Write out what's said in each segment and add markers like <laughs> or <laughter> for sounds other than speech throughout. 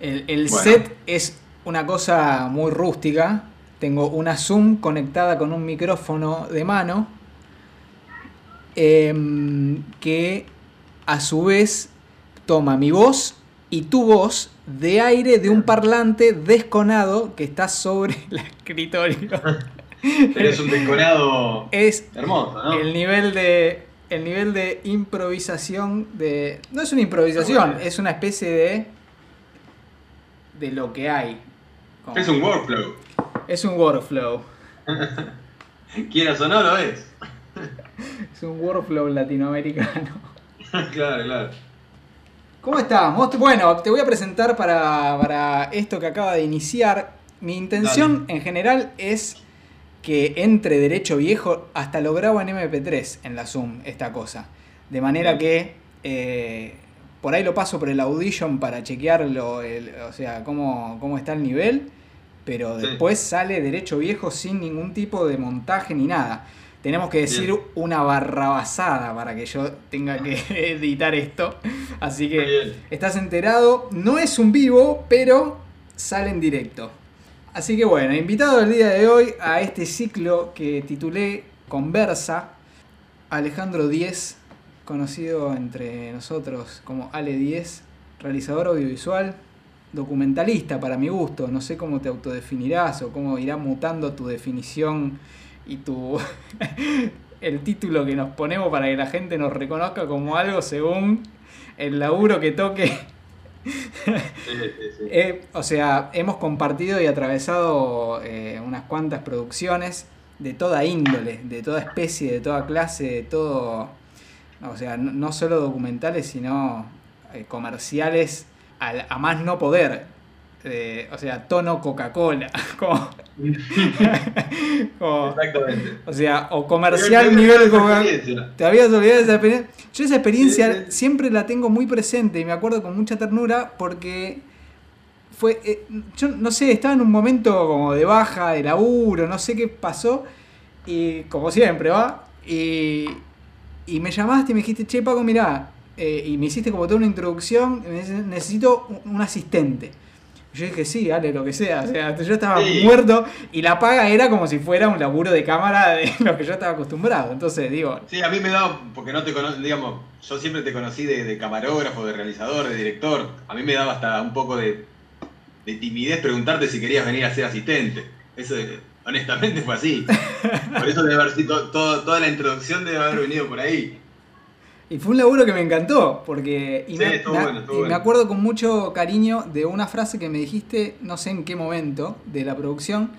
El, el Bueno. set es una cosa muy rústica. Tengo una Zoom conectada con un micrófono de mano. em, que a su vez toma mi voz y tu voz de aire de un parlante desconado que está sobre <laughs> el escritorio. <laughs> Pero es un decorado Es hermoso, ¿no? el nivel de el nivel de improvisación de no es una improvisación es una especie de de lo que hay Como- Es un workflow. es un workflow <laughs> Quieras o no, lo es. <laughs> es un workflow latinoamericano <laughs> claro, claro. ¿Cómo estamos? Bueno, te voy a presentar para, para esto que acaba de iniciar. Mi intención en general es que entre derecho viejo, hasta lo grabo en MP3 en la Zoom, esta cosa. De manera que eh, por ahí lo paso por el Audition para chequearlo, el- o sea, cómo, cómo está el nivel, pero Sí. después sale derecho viejo sin ningún tipo de montaje ni nada. Tenemos que decir Bien. una barrabasada para que yo tenga que <laughs> editar esto. Así que bien. estás enterado. No es un vivo, pero sale en directo. Así que bueno, invitado el día de hoy a este ciclo que titulé Conversa, Alejandro Diez, conocido entre nosotros como Ale Diez, realizador audiovisual, documentalista para mi gusto. No sé cómo te autodefinirás o cómo irá mutando tu definición y tu <laughs> el título que nos ponemos para que la gente nos reconozca como algo según el laburo que toque. <laughs> Sí, sí, sí. Eh, o sea, hemos compartido y atravesado eh, unas cuantas producciones de toda índole, de toda especie, de toda clase, de todo. O sea, no, no solo documentales, sino eh, comerciales al- a más no poder. Eh, o sea, tono Coca-Cola. <laughs> como- como- Exactamente. o sea, o comercial nivel Coca-Cola. ¿Te habías olvidado de esa experiencia? Yo esa experiencia Sí, sí. siempre la tengo muy presente y me acuerdo con mucha ternura porque fue, eh, yo no sé, estaba en un momento como de baja, de laburo, no sé qué pasó y como siempre, ¿va? Y, y me llamaste y me dijiste, che Paco, mirá, eh, y me hiciste como toda una introducción, me necesito un, un asistente. Yo dije, sí, dale, lo que sea. O sea, yo estaba Sí. muerto y la paga era como si fuera un laburo de cámara de <laughs> lo que yo estaba acostumbrado. Entonces, digo, Sí, a mí me daba, porque no te conozco, digamos, yo siempre te conocí de, de camarógrafo, de realizador, de director. A mí me daba hasta un poco de, de timidez preguntarte si querías venir a ser asistente. Eso, honestamente, fue así. Por eso debe haber sido, todo- toda la introducción debe haber venido por ahí. Y fue un laburo que me encantó, porque y Sí, me, estuvo me- bueno, estuvo y me acuerdo con mucho cariño de una frase que me dijiste, no sé en qué momento de la producción,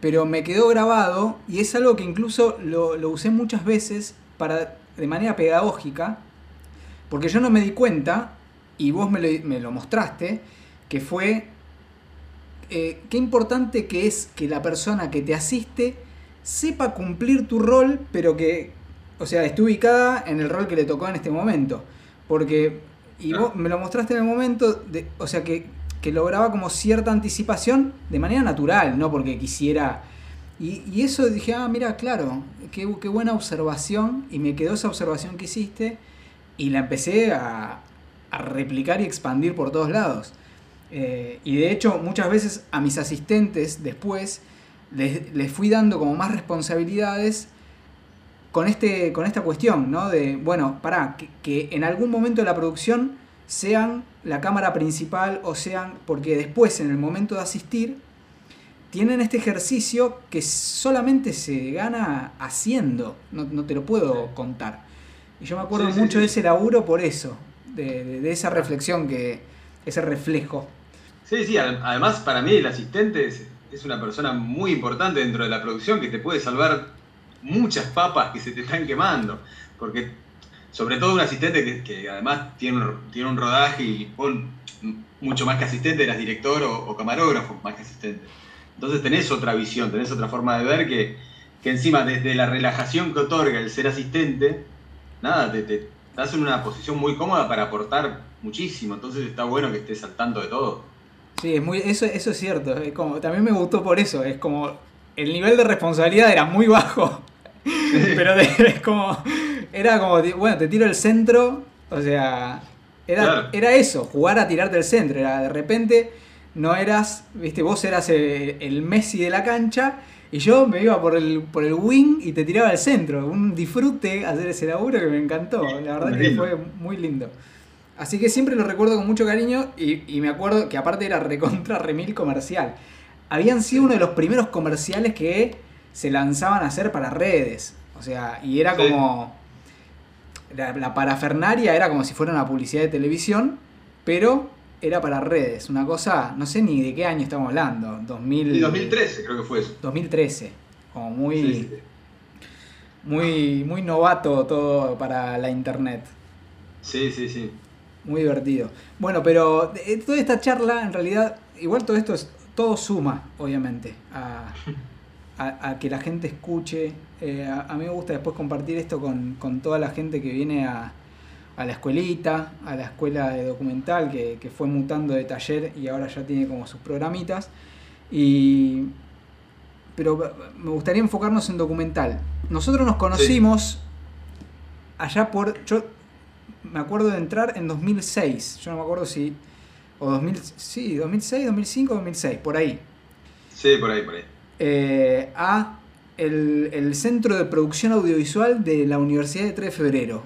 pero me quedó grabado y es algo que incluso lo, lo usé muchas veces para, de manera pedagógica, porque yo no me di cuenta, y vos me lo, me lo mostraste, que fue eh, qué importante que es que la persona que te asiste sepa cumplir tu rol, pero que, o sea, esté ubicada en el rol que le tocó en este momento. Porque, y Claro. vos me lo mostraste en el momento, de, o sea, que, que lograba como cierta anticipación de manera natural, no porque quisiera. Y, y eso dije, ah, mira, claro, qué, qué buena observación, y me quedó esa observación que hiciste, y la empecé a, a replicar y expandir por todos lados. Eh, y de hecho, muchas veces a mis asistentes después les, les fui dando como más responsabilidades con, este, con esta cuestión, ¿no? De, bueno, pará, que, que en algún momento de la producción sean la cámara principal o sean, porque después en el momento de asistir, tienen este ejercicio que solamente se gana haciendo, no, no te lo puedo contar. Y yo me acuerdo Sí, sí, mucho de ese laburo por eso, de, de- de esa reflexión, que ese reflejo. Sí, sí, ad- además para mí el asistente es, una persona muy importante dentro de la producción que te puede salvar muchas papas que se te están quemando. Porque sobre todo un asistente que, además tiene un, tiene un rodaje y vos, mucho más que asistente, eras director o, camarógrafo más que asistente. Entonces tenés otra visión, tenés otra forma de ver que, que encima desde la relajación que otorga el ser asistente, nada, te, te das en una posición muy cómoda para aportar muchísimo. Entonces está bueno que estés al tanto de todo. Sí, es muy, eso, eso es cierto. Es como, también me gustó por eso. Es como el nivel de responsabilidad era muy bajo. <laughs> Pero de- es como. Era como, bueno, te tiro el centro. O sea. Era, era eso, jugar a tirarte del centro. Era de repente no eras, viste, vos eras el, Messi de la cancha y yo me iba por el, por el wing y te tiraba al centro. Un disfrute hacer ese laburo que me encantó. La verdad que fue muy lindo. Así que siempre lo recuerdo con mucho cariño y, me acuerdo que aparte era recontra remil comercial. Habían sido uno de los primeros comerciales que se lanzaban a hacer para redes. O sea, y era como... La, la parafernaria era como si fuera una publicidad de televisión, pero era para redes. Una cosa, no sé ni de qué año estamos hablando. 2000, 2013 creo que fue eso. 2013. Como muy... Muy, muy novato todo para la internet. Sí, sí, sí. Muy divertido. Bueno, pero eh, toda esta charla, en realidad, igual todo esto es, todo suma, obviamente, a, que la gente escuche. Eh, a, mí me gusta después compartir esto con, toda la gente que viene a, la escuelita, a la escuela de documental, que, fue mutando de taller y ahora ya tiene como sus programitas. Y, pero me gustaría enfocarnos en documental. Nosotros nos conocimos allá por me acuerdo de entrar en 2006. Yo no me acuerdo si. O 2000, sí, 2006, 2005, 2006, por ahí. Sí, por ahí, por ahí. Eh, a el, Centro de Producción Audiovisual de la Universidad de 3 de Febrero,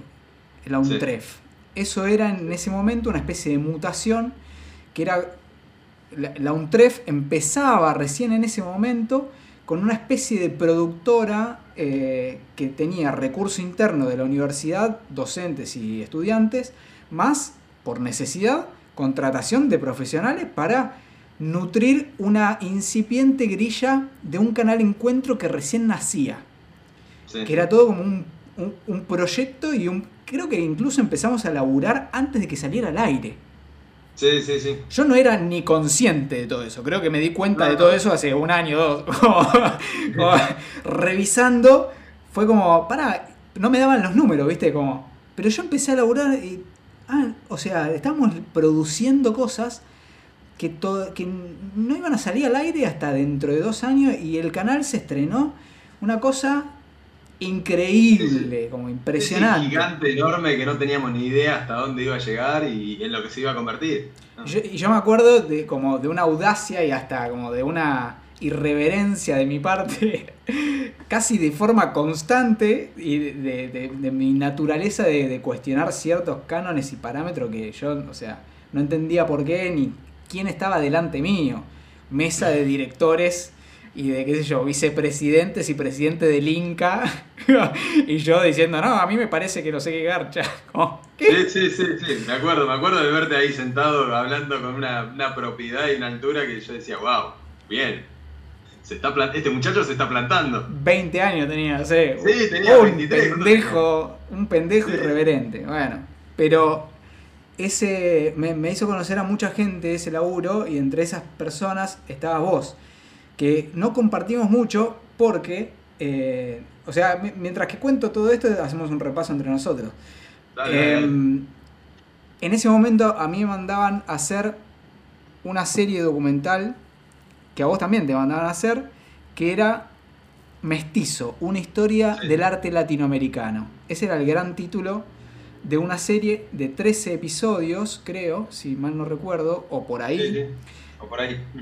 la UNTREF. Eso era en ese momento una especie de mutación que era. La, la UNTREF empezaba recién en ese momento con una especie de productora eh, que tenía recurso interno de la universidad, docentes y estudiantes, más, por necesidad, contratación de profesionales para nutrir una incipiente grilla de un canal encuentro que recién nacía. Que era todo como un, un proyecto y un... Creo que incluso empezamos a laburar antes de que saliera al aire. Sí, sí, sí. Yo no era ni consciente de todo eso. Creo que me di cuenta de todo eso hace un año o dos. <laughs> revisando, fue como, para, no me daban los números, ¿viste? Como, pero yo empecé a laburar y, ah, o sea, estábamos produciendo cosas que, todo, que no iban a salir al aire hasta dentro de dos años y el canal se estrenó. Una cosa increíble, como impresionante. Un gigante enorme que no teníamos ni idea hasta dónde iba a llegar y en lo que se iba a convertir. y yo me acuerdo de como de una audacia y hasta como de una irreverencia de mi parte, <laughs> casi de forma constante y de, mi naturaleza de, cuestionar ciertos cánones y parámetros que yo, o sea, no entendía por qué ni quién estaba delante mío. Mesa de <laughs> directores y de, qué sé yo, vicepresidentes y presidente del Inca. <laughs> y yo diciendo, no, a mí me parece que no sé qué garcha. <laughs> Sí, sí, sí, sí, me acuerdo, me acuerdo de verte ahí sentado hablando con una, propiedad y una altura que yo decía, wow, bien. Se está este muchacho se está plantando. 20 años tenía, sí. Sí, tenía un Pendejo, un pendejo irreverente. Bueno, pero ese me, me hizo conocer a mucha gente ese laburo y entre esas personas estabas vos que no compartimos mucho porque, eh, o sea, mientras que cuento todo esto, hacemos un repaso entre nosotros. Em, en ese momento a mí me mandaban a hacer una serie documental, que a vos también te mandaban a hacer, que era Mestizo, una historia del arte latinoamericano. Ese era el gran título de una serie de 13 episodios, creo, si mal no recuerdo, o por ahí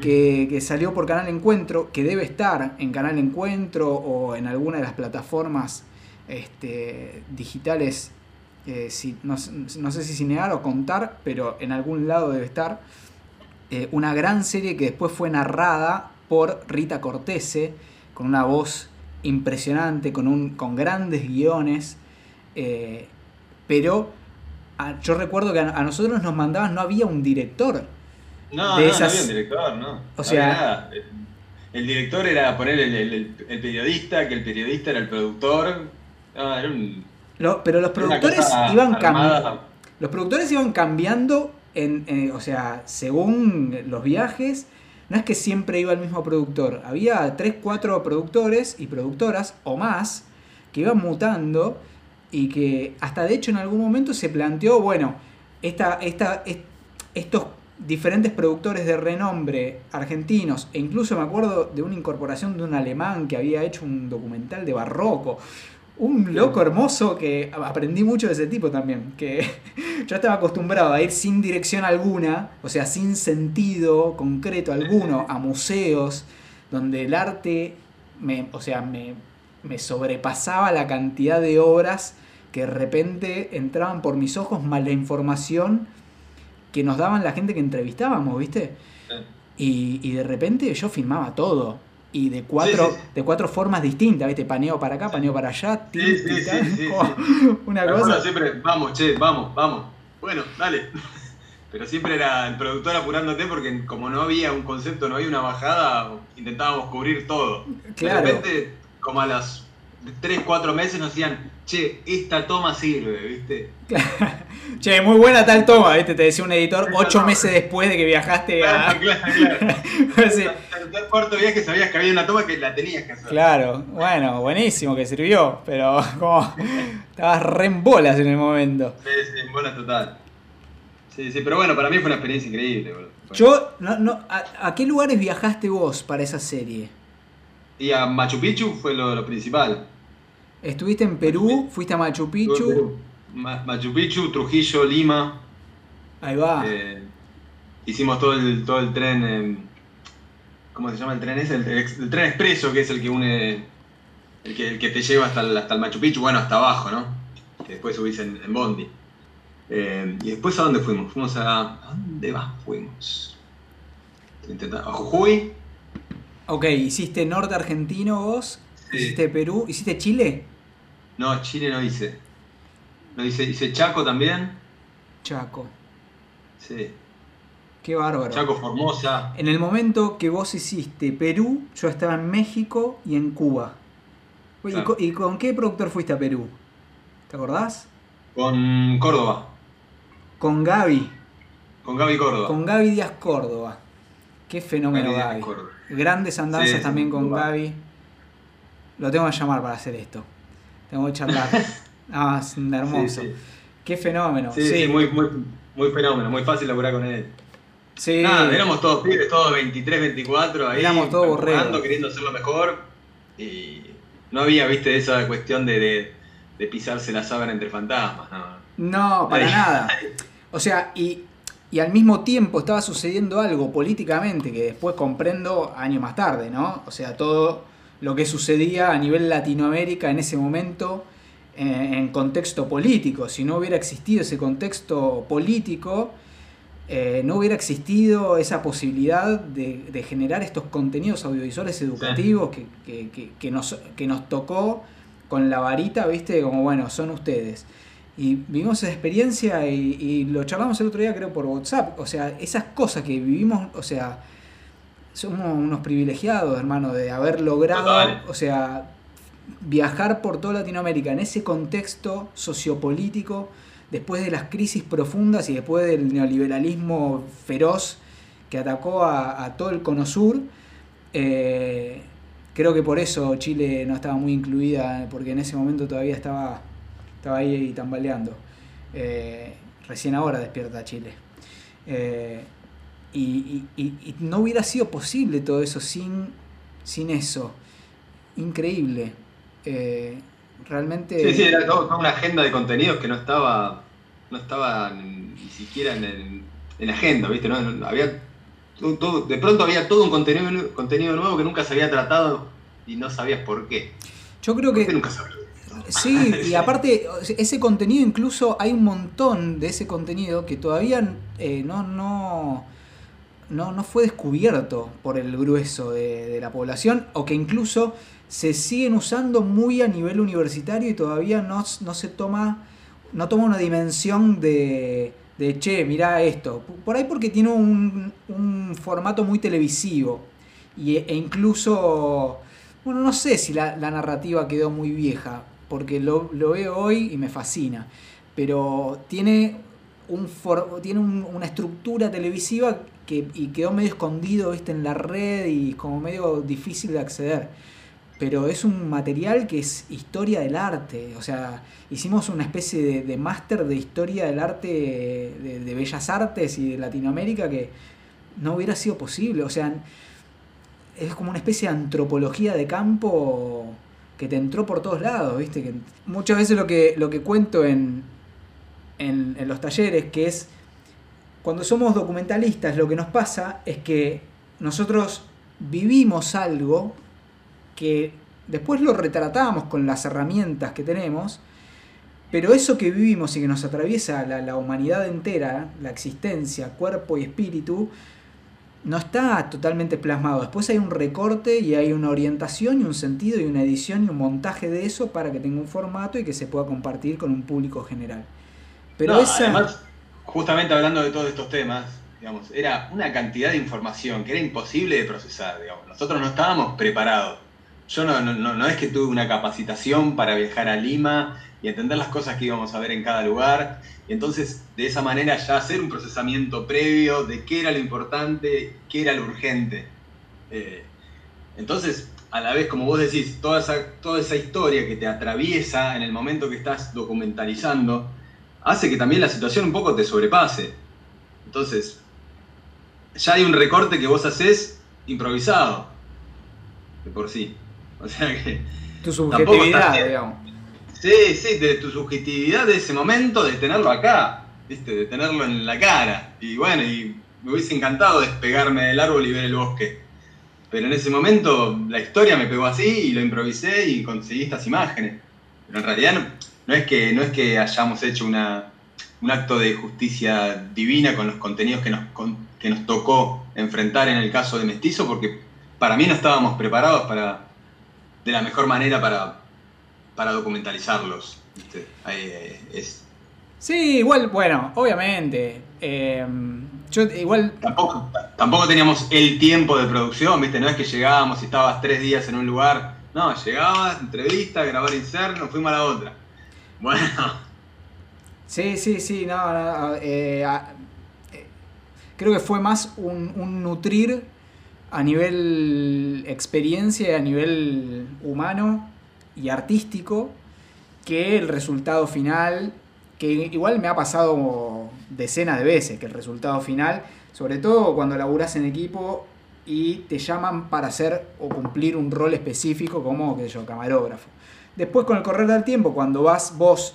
que, salió por Canal Encuentro, que debe estar en Canal Encuentro o en alguna de las plataformas este, digitales, eh, no, sé si cinear o contar, pero en algún lado debe estar. Eh, una gran serie que después fue narrada por Rita Cortese, con una voz impresionante, con, un, con grandes guiones, eh, pero yo recuerdo que a nosotros nos mandaban, no había un director no, no, había un director, no. O sea, El director era poner el, periodista, que el periodista era el productor. No, era un. pero los productores iban cambiando. Los productores iban cambiando en, o sea, según los viajes. No es que siempre iba el mismo productor. Había 3, 4 productores y productoras o más que iban mutando y que hasta de hecho en algún momento se planteó, bueno, esta, esta, estos diferentes productores de renombre argentinos, e incluso me acuerdo de una incorporación de un alemán que había hecho un documental de barroco. Un loco hermoso que aprendí mucho de ese tipo también, que <laughs> yo estaba acostumbrado a ir sin dirección alguna, o sea, sin sentido concreto alguno, a museos donde el arte, me, o sea, me, me sobrepasaba la cantidad de obras que de repente entraban por mis ojos más la información que nos daban la gente que entrevistábamos, ¿viste? Y, y de repente yo filmaba todo. Y de cuatro, Sí, sí, sí. de cuatro formas distintas, ¿viste? Paneo para acá, paneo para allá, una cosa. siempre, vamos, che, vamos, vamos. Bueno, dale. <laughs> Pero siempre era el productor apurándote porque como no había un concepto, no había una bajada, intentábamos cubrir todo. Claro. De repente, como a las 3, 4 meses nos decían, che, esta toma sirve, ¿viste? <laughs> Che, muy buena tal toma, ¿viste? Te decía un editor Sí, ocho no. meses después de que viajaste a... Claro, claro, claro. <laughs> Sí. Tercer, cuarto viaje sabías que había una toma que la tenías que hacer. Claro, bueno, buenísimo que sirvió, pero <laughs> como estabas re en bolas en el momento. Sí, sí, buena total. Sí, sí, pero bueno, para mí fue una experiencia increíble, boludo. Yo, no, no, ¿a, a qué lugares viajaste vos para esa serie? Y a Machu Picchu fue lo, lo principal. ¿Estuviste en Perú? ¿Fuiste a Machu Picchu? Ma- Machu Picchu, Trujillo, Lima. Ahí va. eh, hicimos todo el, todo el tren. eh, ¿Cómo se llama el tren ese? El, tren expreso, que es el que une. El que, el que te lleva hasta el, hasta el Machu Picchu, bueno, hasta abajo, ¿no? Que después subís en, en Bondi. Eh, y después, ¿a dónde fuimos? Fuimos a. ¿A dónde más fuimos? A Jujuy. Ok, ¿hiciste norte argentino vos? Sí. ¿Hiciste Perú? ¿Hiciste Chile? No, Chile no hice. No hice, hice Chaco también. Chaco. Sí. Qué bárbaro. Chaco, Formosa. En el momento que vos hiciste Perú, yo estaba en México y en Cuba. Oye, ¿y Claro. co- ¿Y con qué productor fuiste a Perú? ¿Te acordás? Con Córdoba. Con Gaby. Con Gaby Córdoba. Con Gaby Díaz Córdoba. Qué fenómeno Gaby Gaby. Córdoba. Grandes andanzas Sí, también con. Gaby. Lo tengo que llamar para hacer esto. Tengo que charlar. <laughs> ah, es hermoso. Sí, sí. Qué fenómeno. Sí, muy, muy, muy fenómeno, muy fácil laburar con él. Sí. Nada, éramos todos pibes, todos 23, 24, ahí. Éramos todos borregos. queriendo hacerlo mejor. Y no había, viste, esa cuestión de, de, de pisarse la sábana entre fantasmas, no. No, para nada. <laughs> O sea, y, y al mismo tiempo estaba sucediendo algo políticamente que después comprendo años más tarde, ¿no? O sea, todo lo que sucedía a nivel Latinoamérica en ese momento en, en contexto político. Si no hubiera existido ese contexto político, eh, no hubiera existido esa posibilidad de, de generar estos contenidos audiovisuales educativos que, que- que- que nos, que nos tocó con la varita, ¿viste? Como, bueno, son ustedes. Y vivimos esa experiencia y, y lo charlamos el otro día, creo, por WhatsApp. O sea, esas cosas que vivimos, o sea, somos unos privilegiados, hermano, de haber logrado, Total. o sea, viajar por toda Latinoamérica en ese contexto sociopolítico, después de las crisis profundas y después del neoliberalismo feroz que atacó a, a todo el cono sur. Eh, creo que por eso Chile no estaba muy incluida, porque en ese momento todavía estaba, estaba ahí tambaleando. Eh, recién ahora despierta Chile. Eh, y, y- y- y no hubiera sido posible todo eso sin, sin eso. Increíble. Eh, realmente... Sí, sí, era toda una agenda de contenidos que no estaba, no estaba ni siquiera en, en agenda, ¿viste? No, no- había todo- de pronto había todo un contenido, contenido nuevo que nunca se había tratado y no sabías por qué. Yo creo ¿Por qué que... nunca? Sí, <laughs> y aparte, ese contenido, incluso hay un montón de ese contenido que todavía eh, no, no, no, no fue descubierto por el grueso de, de la población, o que incluso se siguen usando muy a nivel universitario y todavía no, no se toma, no toma una dimensión de, de che, mirá esto. Por ahí porque tiene un, un formato muy televisivo. Y, e incluso, bueno, no sé si la, la narrativa quedó muy vieja, porque lo, lo veo hoy y me fascina. Pero tiene, un for- tiene un- una estructura televisiva que y quedó medio escondido ¿viste? en la red y como medio difícil de acceder. Pero es un material que es historia del arte. O sea, hicimos una especie de, de máster de historia del arte, de, de bellas artes y de Latinoamérica que no hubiera sido posible. O sea, es como una especie de antropología de campo que te entró por todos lados, ¿viste? Que muchas veces lo que, lo que cuento en, en, los talleres, que es cuando somos documentalistas lo que nos pasa es que nosotros vivimos algo que después lo retratamos con las herramientas que tenemos, pero eso que vivimos y que nos atraviesa la, humanidad entera, la existencia, cuerpo y espíritu, no está totalmente plasmado. Después hay un recorte y hay una orientación y un sentido y una edición y un montaje de eso para que tenga un formato y que se pueda compartir con un público general. Pero además, justamente hablando de todos estos temas, digamos, era una cantidad de información que era imposible de procesar, digamos. Nosotros no estábamos preparados. Yo no, no, no es que tuve una capacitación para viajar a Lima y entender las cosas que íbamos a ver en cada lugar. Y entonces, de esa manera, ya hacer un procesamiento previo de qué era lo importante, qué era lo urgente. Eh, entonces, a la vez, como vos decís, toda esa, toda esa historia que te atraviesa en el momento que estás documentalizando, hace que también la situación un poco te sobrepase. Entonces, ya hay un recorte que vos haces improvisado, de por sí. <laughs> O sea que. Tu subjetividad, digamos. Sí, sí, de tu subjetividad de ese momento, de tenerlo acá, ¿viste? De tenerlo en la cara. Y bueno, y me hubiese encantado despegarme del árbol y ver el bosque. Pero en ese momento la historia me pegó así y lo improvisé y conseguí estas imágenes. Pero en realidad no, es, que, no es que hayamos hecho una, un acto de justicia divina con los contenidos que nos, que nos tocó enfrentar en el caso de Mestizo, porque para mí no estábamos preparados para, de la mejor manera para, para documentalizarlos. Eh, es... Sí, igual, bueno, obviamente. Em, yo igual. Tampoco, tampoco teníamos el tiempo de producción, ¿viste? No es que llegábamos y estabas tres días en un lugar. No, llegabas, entrevista, grabar inserno, fuimos a la otra. Bueno. Sí, sí, sí, no, eh, eh, creo que fue más un, nutrir a nivel experiencia a nivel humano y artístico que el resultado final, que igual me ha pasado decenas de veces, que el resultado final, sobre todo cuando laburas en equipo y te llaman para hacer o cumplir un rol específico como, qué yo, camarógrafo. Después con el correr del tiempo, cuando vas vos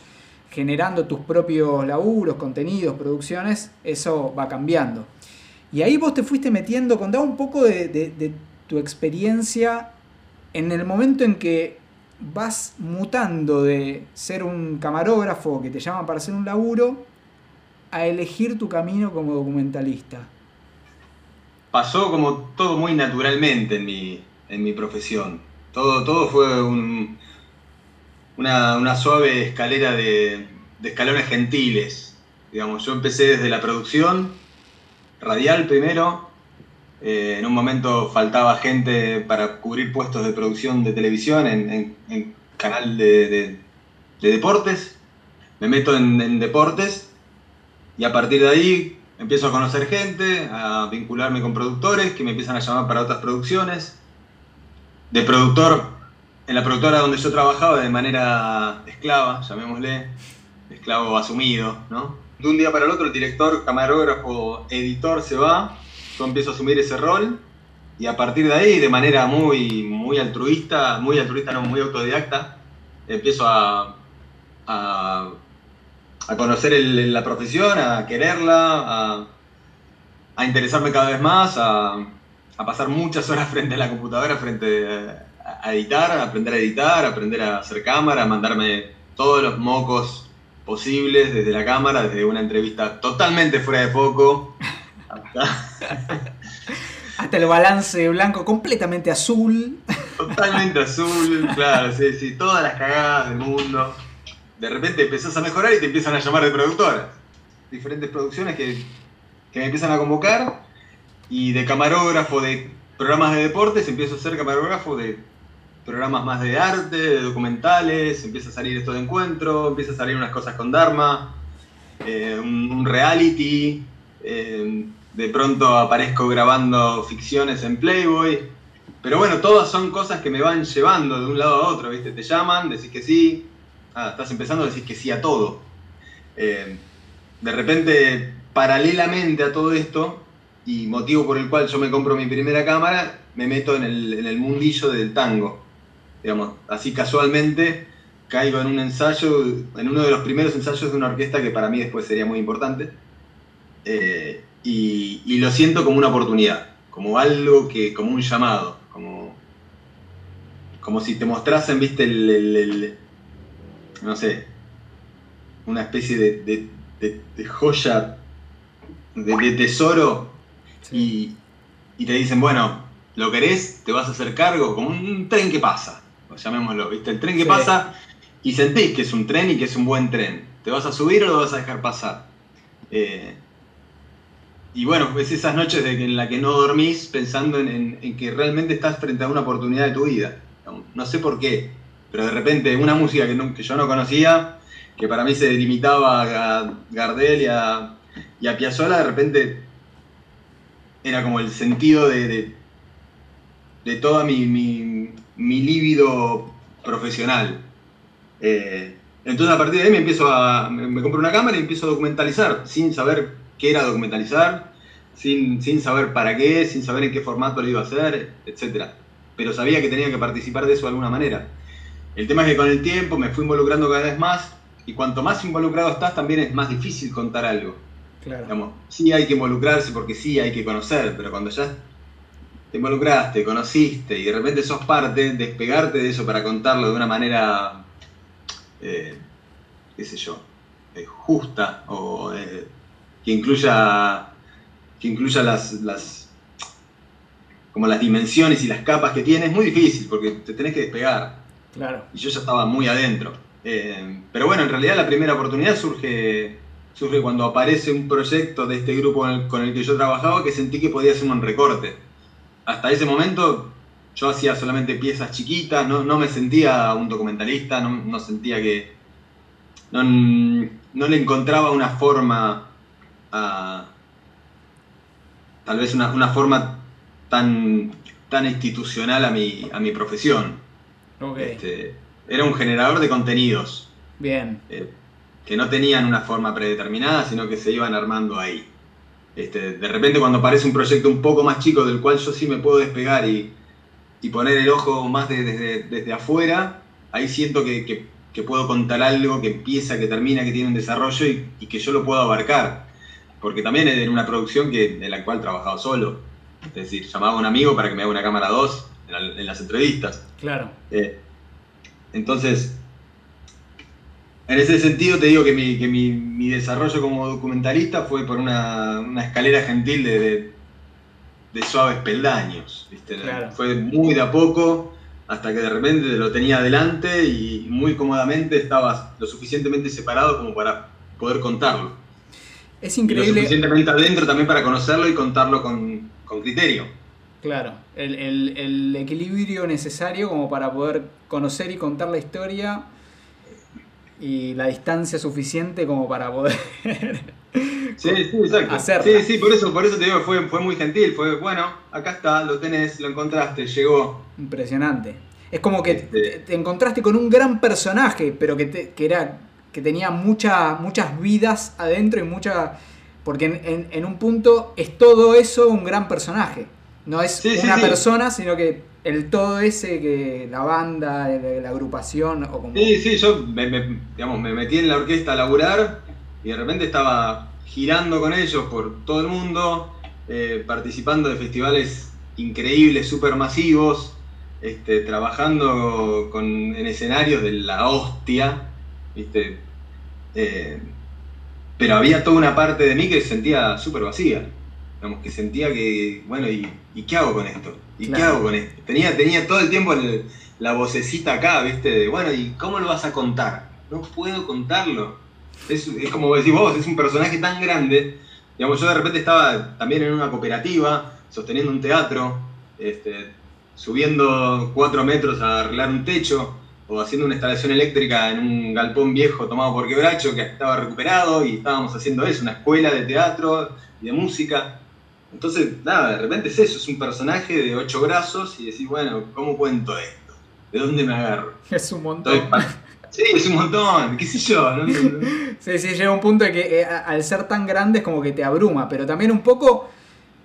generando tus propios laburos, contenidos, producciones, eso va cambiando. Y ahí vos te fuiste metiendo, contaba un poco de, tu experiencia en el momento en que vas mutando de ser un camarógrafo que te llaman para hacer un laburo a elegir tu camino como documentalista. Pasó como todo muy naturalmente en mi, en mi profesión. Todo, todo fue un, una, suave escalera de, escalones gentiles. Digamos, yo empecé desde la producción, radial primero. Eh, en un momento faltaba gente para cubrir puestos de producción de televisión en, canal de, deportes. Me meto en, deportes y a partir de ahí empiezo a conocer gente, a vincularme con productores que me empiezan a llamar para otras producciones. De productor en la productora donde yo trabajaba de manera esclava, llamémosle, esclavo asumido, ¿no? De un día para el otro el director, camarógrafo, editor se va, yo empiezo a asumir ese rol y a partir de ahí, de manera muy, muy altruista, muy altruista, no, muy autodidacta, empiezo a, a, conocer la profesión, a quererla, a, a interesarme cada vez más, a, a pasar muchas horas <laughs> frente a la computadora, frente a a editar, a aprender a editar, aprender a hacer cámara, a mandarme todos los mocos posibles desde la cámara, desde una entrevista totalmente fuera de foco. Hasta, el balance blanco completamente azul. Totalmente azul, claro, sí, sí, todas las cagadas del mundo. De repente empezás a mejorar y te empiezan a llamar de productoras. Diferentes producciones que, que me empiezan a convocar y de camarógrafo de programas de deportes empiezo a ser camarógrafo de programas más de arte, de documentales, empieza a salir esto de encuentro, empieza a salir unas cosas con Dharma, eh, un, reality, eh, de pronto aparezco grabando ficciones en Playboy, pero bueno, todas son cosas que me van llevando de un lado a otro, ¿viste? Te llaman, decís que sí, ah, estás empezando, decís que sí a todo. Eh, de repente, paralelamente a todo esto, y motivo por el cual yo me compro mi primera cámara, me meto en el mundillo del tango digamos, así casualmente caigo en un ensayo, en uno de los primeros ensayos de una orquesta que para mí después sería muy importante. Eh, y, lo siento como una oportunidad, como algo que, como un llamado, como, como si te mostrasen, viste, el, no sé, una especie de, joya, de, tesoro, y, y, te dicen, bueno, ¿lo querés? ¿Te vas a hacer cargo? Como un tren que pasa, llamémoslo, viste, el tren que pasa y sentís que es un tren y que es un buen tren. ¿Te vas a subir o lo vas a dejar pasar? Eh, y bueno, es esas noches de en las que no dormís pensando en, que realmente estás frente a una oportunidad de tu vida. No sé por qué, pero de repente una música que, yo no conocía, que para mí se limitaba a Gardel y a, y a Piazzolla, de repente era como el sentido de, de, toda mi, mi, mi líbido profesional. Eh, entonces a partir de ahí me empiezo a, me compro una cámara y empiezo a documentalizar, sin saber qué era documentalizar, sin, sin saber para qué, sin saber en qué formato lo iba a hacer, etc. Pero sabía que tenía que participar de eso de alguna manera. El tema es que con el tiempo me fui involucrando cada vez más y cuanto más involucrado estás también es más difícil contar algo. Claro. sí hay que involucrarse porque sí hay que conocer, pero cuando ya te involucraste, conociste y de repente sos parte, despegarte de eso para contarlo de una manera, eh, qué sé yo, eh, justa o eh, que incluya, que incluya las, las, como las dimensiones y las capas que tiene, es muy difícil porque te tenés que despegar. Claro. Y yo ya estaba muy adentro. Pero bueno, en realidad la primera oportunidad surge, surge cuando aparece un proyecto de este grupo con el, que yo trabajaba que sentí que podía hacer un recorte. Hasta ese momento yo hacía solamente piezas chiquitas, no, me sentía un documentalista, no, sentía que... No, no, le encontraba una forma a tal vez una, forma tan, tan institucional a mi, a mi profesión. Este, era un generador de contenidos. Bien. Eh, que no tenían una forma predeterminada, sino que se iban armando ahí. Este, de repente cuando aparece un proyecto un poco más chico del cual yo sí me puedo despegar y, poner el ojo más desde, afuera, ahí siento que, puedo contar algo que empieza, que termina, que tiene un desarrollo y, y que yo lo puedo abarcar porque también era una producción que, en la cual trabajaba solo. Es decir, llamaba a un amigo para que me haga una cámara 2 en, las entrevistas. Claro. Eh, entonces, en ese sentido te digo que mi, desarrollo como documentalista fue por una, escalera gentil de, suaves peldaños. Fue muy de a poco hasta que de repente lo tenía adelante y muy cómodamente estaba lo suficientemente separado como para poder contarlo. Es increíble. lo suficientemente adentro también para conocerlo y contarlo con, criterio. Claro, el, equilibrio necesario como para poder conocer y contar la historia y la distancia suficiente como para poder <laughs> sí, sí, <laughs> exacto. Sí, sí, por eso, por eso te digo, fue, fue muy gentil, fue, bueno, acá está, lo tenés, lo encontraste, llegó. Impresionante. Es como que este te, encontraste con un gran personaje, pero que, te, que era que tenía mucha, muchas vidas adentro y mucha... Porque en, un punto es todo eso un gran personaje. No es una persona, sino que el todo ese que la banda, la, agrupación o como... Sí, sí, yo me, digamos, me metí en la orquesta a laburar y de repente estaba girando con ellos por todo el mundo, eh, participando de festivales increíbles, súper masivos, este, trabajando con, en escenarios de la hostia, ¿viste? Eh, pero había toda una parte de mí que se sentía súper vacía. Digamos, que sentía que, bueno, ¿y, qué hago con esto? ¿Y qué hago con esto? Tenía, tenía todo el tiempo la vocecita acá, ¿viste? De, bueno, ¿y cómo lo vas a contar? No puedo contarlo. Es, como decís vos, es un personaje tan grande. Digamos, yo de repente estaba también en una cooperativa, sosteniendo un teatro, este, subiendo cuatro metros a arreglar un techo, o haciendo una instalación eléctrica en un galpón viejo tomado por quebracho que estaba recuperado y estábamos haciendo eso, una escuela de teatro y de música. Entonces, nada, de repente es eso, es un personaje de ocho brazos y decís, bueno, ¿cómo cuento esto? ¿De dónde me agarro? <laughs> Es un montón. sí, es un montón, qué sé yo. <laughs> sí, sí, llega un punto de que eh, al ser tan grande es como que te abruma, pero también un poco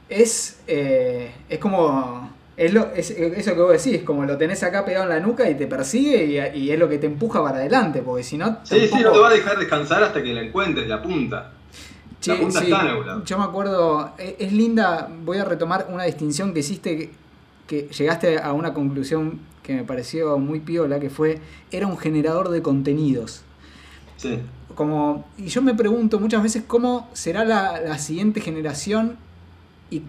es, eh, es como Es, lo, es eso que vos decís, como lo tenés acá pegado en la nuca y te persigue y, es lo que te empuja para adelante, porque si no... Sí, sí, no te va a dejar descansar hasta que la encuentres, la punta. La punta está en Yo me acuerdo, e, es, linda, voy a retomar una distinción que hiciste, que, llegaste a una conclusión que me pareció muy piola, que fue, era un generador de contenidos. Sí. Como, y yo me pregunto muchas veces cómo será la, la siguiente generación y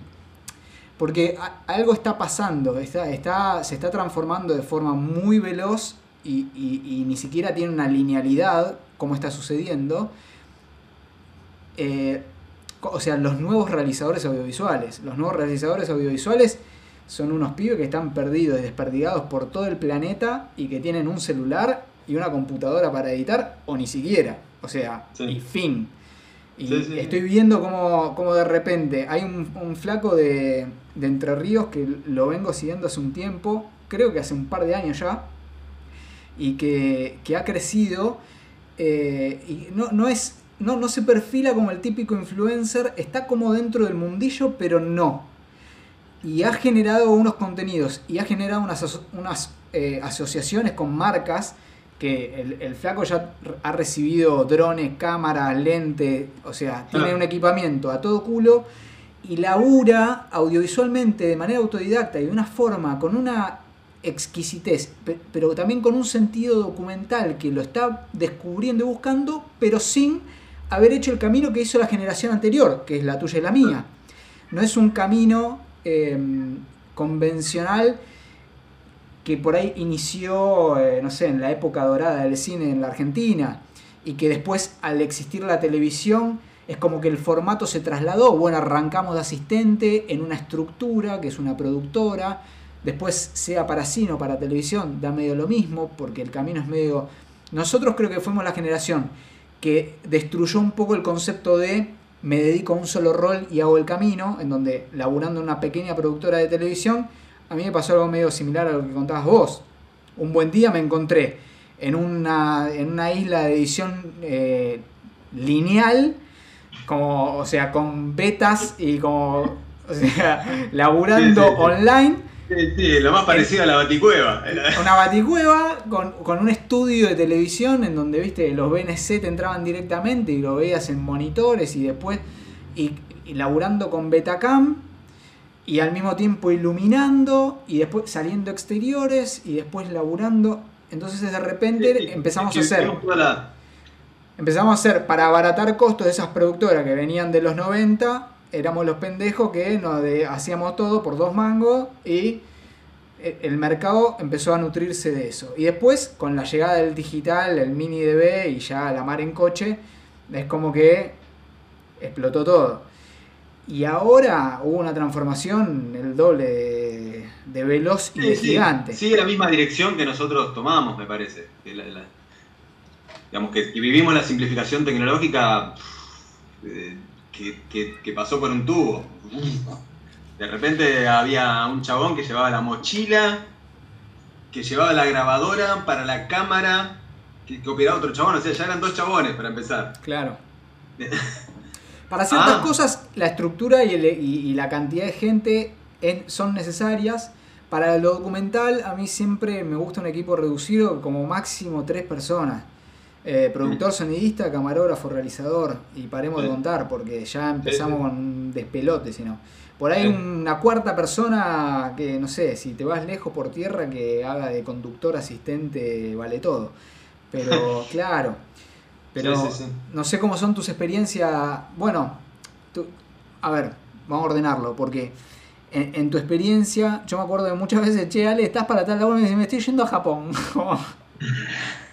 porque algo está pasando, está, está, se está transformando de forma muy veloz y, ni siquiera tiene una linealidad como está sucediendo. Eh, o sea, los nuevos realizadores audiovisuales. Los nuevos realizadores audiovisuales son unos pibes que están perdidos y desperdigados por todo el planeta y que tienen un celular y una computadora para editar o ni siquiera. O sea, y fin. Y estoy viendo cómo, de repente hay un, flaco de, Entre Ríos que lo vengo siguiendo hace un tiempo, creo que hace un par de años ya, y que, ha crecido eh, y no, no es... No, no se perfila como el típico influencer, está como dentro del mundillo, pero no. Y ha generado unos contenidos y ha generado unas, unas eh, asociaciones con marcas que el, flaco ya ha recibido drones, cámaras, lentes, o sea, tiene un equipamiento a todo culo y labura audiovisualmente de manera autodidacta y de una forma, con una exquisitez, pero también con un sentido documental que lo está descubriendo y buscando, pero sin haber hecho el camino que hizo la generación anterior, que es la tuya y la mía. No es un camino em, convencional que por ahí inició, eh, no sé, en la época dorada del cine en la Argentina y que después al existir la televisión es como que el formato se trasladó, bueno, arrancamos de asistente en una estructura que es una productora, después sea para cine o para televisión, da medio lo mismo, porque el camino es medio... Nosotros creo que fuimos la generación que destruyó un poco el concepto de me dedico a un solo rol y hago el camino, en donde laburando en una pequeña productora de televisión, a mí me pasó algo medio similar a lo que contabas vos. Un buen día me encontré en una, en una isla de edición eh, lineal, como, o sea, con betas y como, <laughs> o sea, laburando online. Sí, sí, lo más parecido a la baticueva. Una baticueva con, con, un estudio de televisión en donde, viste, los BNC te entraban directamente y lo veías en monitores y después, y, y laburando con Betacam y al mismo tiempo iluminando y después saliendo exteriores y después laburando. Entonces de repente empezamos a hacer... Empezamos a hacer, para abaratar costos de esas productoras que venían de los 90, éramos los pendejos que nos hacíamos todo por dos mangos y e, el mercado empezó a nutrirse de eso. Y después, con la llegada del digital, el mini DB y ya la mar en coche, es como que explotó todo. Y ahora hubo una transformación, el doble de, veloz y de gigante. Sigue la misma dirección que nosotros tomamos, me parece. digamos que, vivimos la simplificación tecnológica eh, que, pasó por un tubo. De repente había un chabón que llevaba la mochila, que llevaba la grabadora para la cámara, que, que operaba otro chabón. O sea, ya eran dos chabones para empezar. Claro. <laughs> Para ciertas ah. cosas, la estructura y, la cantidad de gente son necesarias. Para lo documental, a mí siempre me gusta un equipo reducido, como máximo tres personas. Eh, productor, sonidista, camarógrafo, realizador. Y paremos de contar, porque ya empezamos con un despelote, si no. Por ahí una cuarta persona que, no sé, si te vas lejos por tierra, que haga de conductor, asistente, vale todo. Pero <laughs> claro, pero no sé cómo son tus experiencias. Bueno, a ver, vamos a ordenarlo, porque en, tu experiencia, yo me acuerdo de muchas veces, che, Ale, estás para tal lado y me me estoy yendo a Japón. <laughs>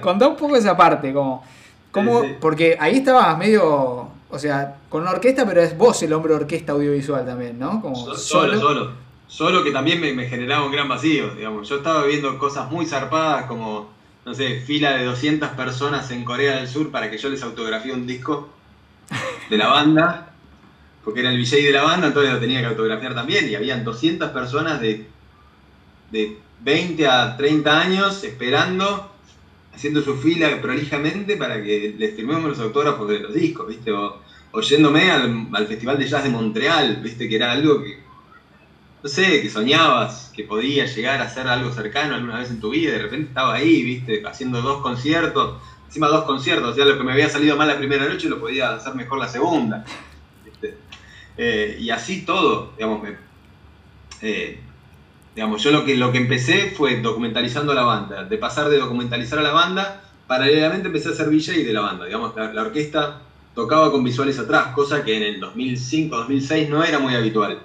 Contá un poco esa parte, como, como porque ahí estabas medio, o sea, con una orquesta, pero es vos el hombre orquesta audiovisual también, ¿no? Como solo, solo, solo. que también me, me generaba un gran vacío, digamos. Yo estaba viendo cosas muy zarpadas como no sé, fila de 200 personas en Corea del Sur para que yo les autografíe un disco de la banda, porque era el VJ de la banda, entonces lo tenía que autografiar también, y habían 200 personas de, de 20 a 30 años esperando, haciendo su fila prolijamente para que les firmemos los autógrafos de los discos, ¿viste? O, oyéndome al, al, Festival de Jazz de Montreal, ¿viste? Que era algo que no sé, que soñabas que podías llegar a hacer algo cercano alguna vez en tu vida, y de repente estaba ahí, viste, haciendo dos conciertos, encima dos conciertos, o sea, lo que me había salido mal la primera noche lo podía hacer mejor la segunda. Eh, y así todo, digamos, eh, digamos, yo lo que, lo que empecé fue documentalizando la banda, de pasar de documentalizar a la banda, paralelamente empecé a hacer DJ de la banda, digamos, la, la orquesta tocaba con visuales atrás, cosa que en el 2005, 2006 no era muy habitual.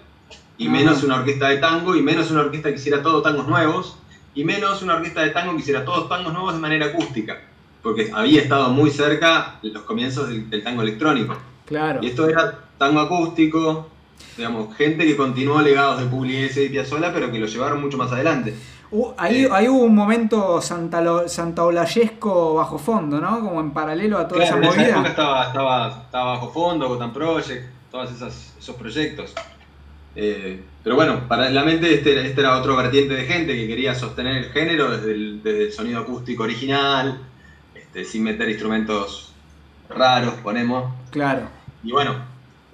Y Ah. menos una orquesta de tango, y menos una orquesta que hiciera todos tangos nuevos, y menos una orquesta de tango que hiciera todos tangos nuevos de manera acústica, porque había estado muy cerca los comienzos del, del tango electrónico. Claro. Y esto era tango acústico, digamos, gente que continuó legados de Pugliese y Piazzolla, pero que lo llevaron mucho más adelante. Uh, ahí, Eh. ahí hubo un momento santaolayesco bajo fondo, ¿no? Como en paralelo a toda Claro, en esa esa época movida. estaba, estaba, estaba bajo fondo, Gotham Project, todos esas, esos proyectos. Eh, pero bueno, paralelamente este, este era otro vertiente de gente que quería sostener el género desde el, desde el sonido acústico original, este, sin meter instrumentos raros, ponemos. Claro. Y bueno,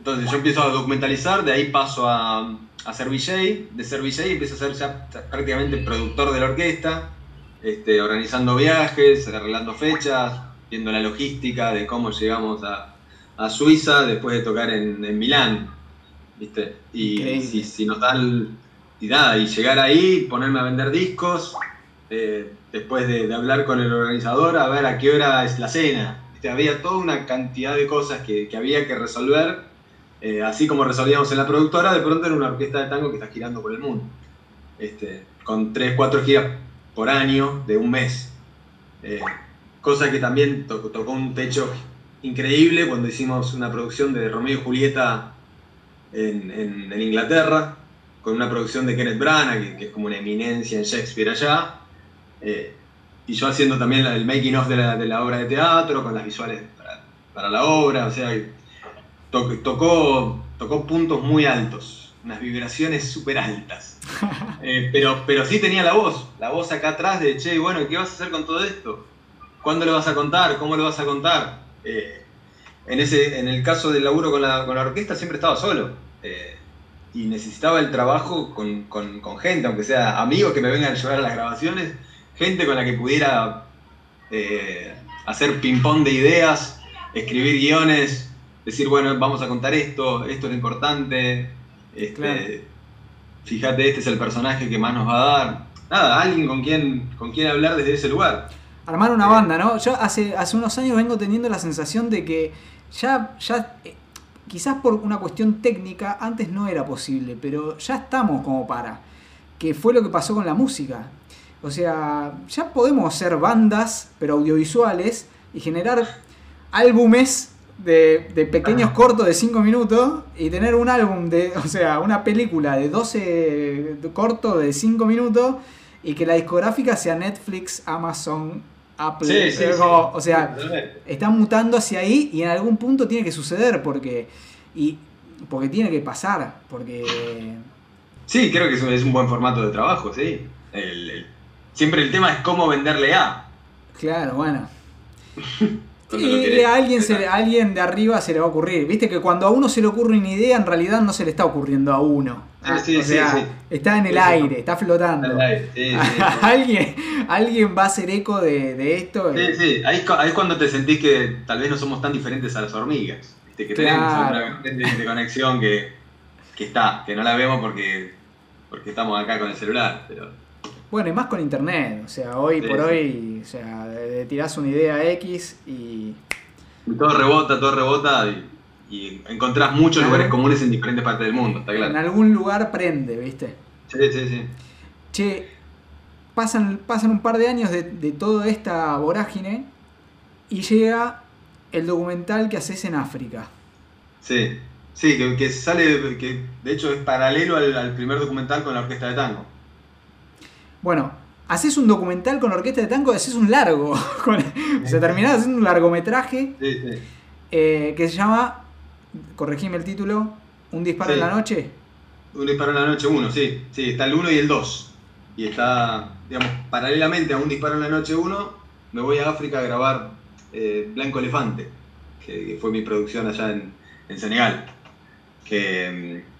entonces yo empiezo a documentalizar, de ahí paso a, a ser VJ, de ser VJ empiezo a ser ya prácticamente productor de la orquesta, este, organizando viajes, arreglando fechas, viendo la logística de cómo llegamos a, a Suiza después de tocar en, en Milán, ¿viste? Y si, si nos da el- y nada, y llegar ahí, ponerme a vender discos, eh, después de, de hablar con el organizador, a ver a qué hora es la cena. ¿viste? Había toda una cantidad de cosas que, que había que resolver, eh, así como resolvíamos en la productora, de pronto era una orquesta de tango que está girando por el mundo, este, con 3, 4 giras por año de un mes. Eh, cosa que también to- tocó un techo increíble cuando hicimos una producción de Romeo y Julieta en, Inglaterra, con una producción de Kenneth Branagh, que, es como una eminencia en Shakespeare allá, eh, y yo haciendo también el making of de la, de la obra de teatro, con las visuales para, para la obra, o sea, to- tocó, tocó puntos muy altos, unas vibraciones súper altas. <laughs> Eh, pero, pero sí tenía la voz, la voz acá atrás de, che, bueno, ¿qué vas a hacer con todo esto? ¿Cuándo lo vas a contar? ¿Cómo lo vas a contar? Eh, en, ese, en el caso del laburo con la, con la orquesta siempre estaba solo. eh, y necesitaba el trabajo con, con- con gente, aunque sea amigos que me vengan a llevar a las grabaciones, gente con la que pudiera hacer ping-pong de ideas, escribir guiones, decir, bueno, vamos a contar esto, esto es lo importante, este, Claro. fíjate, este es el personaje que más nos va a dar. Nada, alguien con quien, con quien hablar desde ese lugar. Armar una banda, ¿no? Yo hace, hace unos años vengo teniendo la sensación de que ya, ya eh, quizás por una cuestión técnica, antes no era posible, pero ya estamos como para. Que fue lo que pasó con la música. O sea, ya podemos ser bandas, pero audiovisuales, y generar álbumes de, de pequeños cortos de 5 minutos y tener un álbum de, <laughs> o sea, una película de 12 cortos de 5 minutos y que la discográfica sea Netflix, Amazon, Apple. Sí, sí, O sea, está mutando hacia ahí y en algún punto tiene que suceder porque y porque tiene que pasar porque Sí, creo que es un, es un buen formato de trabajo, sí. El- el- siempre el tema es cómo venderle a. claro bueno <laughs> y a alguien se, a alguien de arriba se le va a ocurrir viste que cuando a uno se le ocurre una idea en realidad no se le está ocurriendo a uno Ah, sí, o sí, sea sí. está en el aire está flotando aire, <laughs> alguien alguien va a hacer eco de, de esto Sí, sí, ahí, es ahí es cuando te sentís que tal vez no somos tan diferentes a las hormigas. ¿viste? Que tenemos Claro. una de, de conexión que, que está, que no la vemos porque, porque estamos acá con el celular. Pero Bueno, y más con internet, o sea, hoy Sí, por hoy, o sea, tirás una idea X y y todo rebota, todo rebota y, y encontrás muchos Claro. lugares comunes en diferentes partes del mundo, está en claro. algún lugar prende, ¿viste? Sí, sí, sí. Che, pasan, pasan un par de años de, de toda esta vorágine y llega el documental que haces en África. Sí, sí, que, que sale, que de hecho es paralelo al, al primer documental con la orquesta de tango. Bueno, haces un documental con orquesta de tango, haces un largo. <laughs> o sea, terminás haciendo un largometraje Sí, sí. eh, que se llama, corregime el título, Un disparo Sí. en la noche. Un disparo en la noche 1, sí, sí, está el 1 y el 2. Y está, digamos, paralelamente a un disparo en la noche 1, me voy a África a grabar eh, Blanco Elefante, que, que fue mi producción allá en, en Senegal. Que, mm,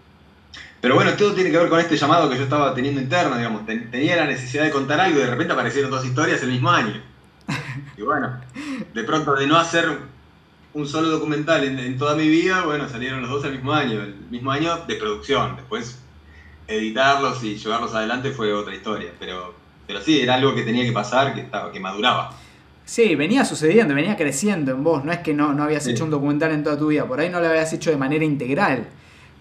Pero bueno, todo tiene que ver con este llamado que yo estaba teniendo interno, digamos. Tenía la necesidad de contar algo y de repente aparecieron dos historias el mismo año. Y bueno, de pronto de no hacer un solo documental en, toda mi vida, bueno, salieron los dos el mismo año, el mismo año de producción. Después editarlos y llevarlos adelante fue otra historia, pero, pero sí, era algo que tenía que pasar, que, estaba, que maduraba. Sí, venía sucediendo, venía creciendo en vos, no es que no, no habías hecho un documental en toda tu vida, por ahí no lo habías hecho de manera integral,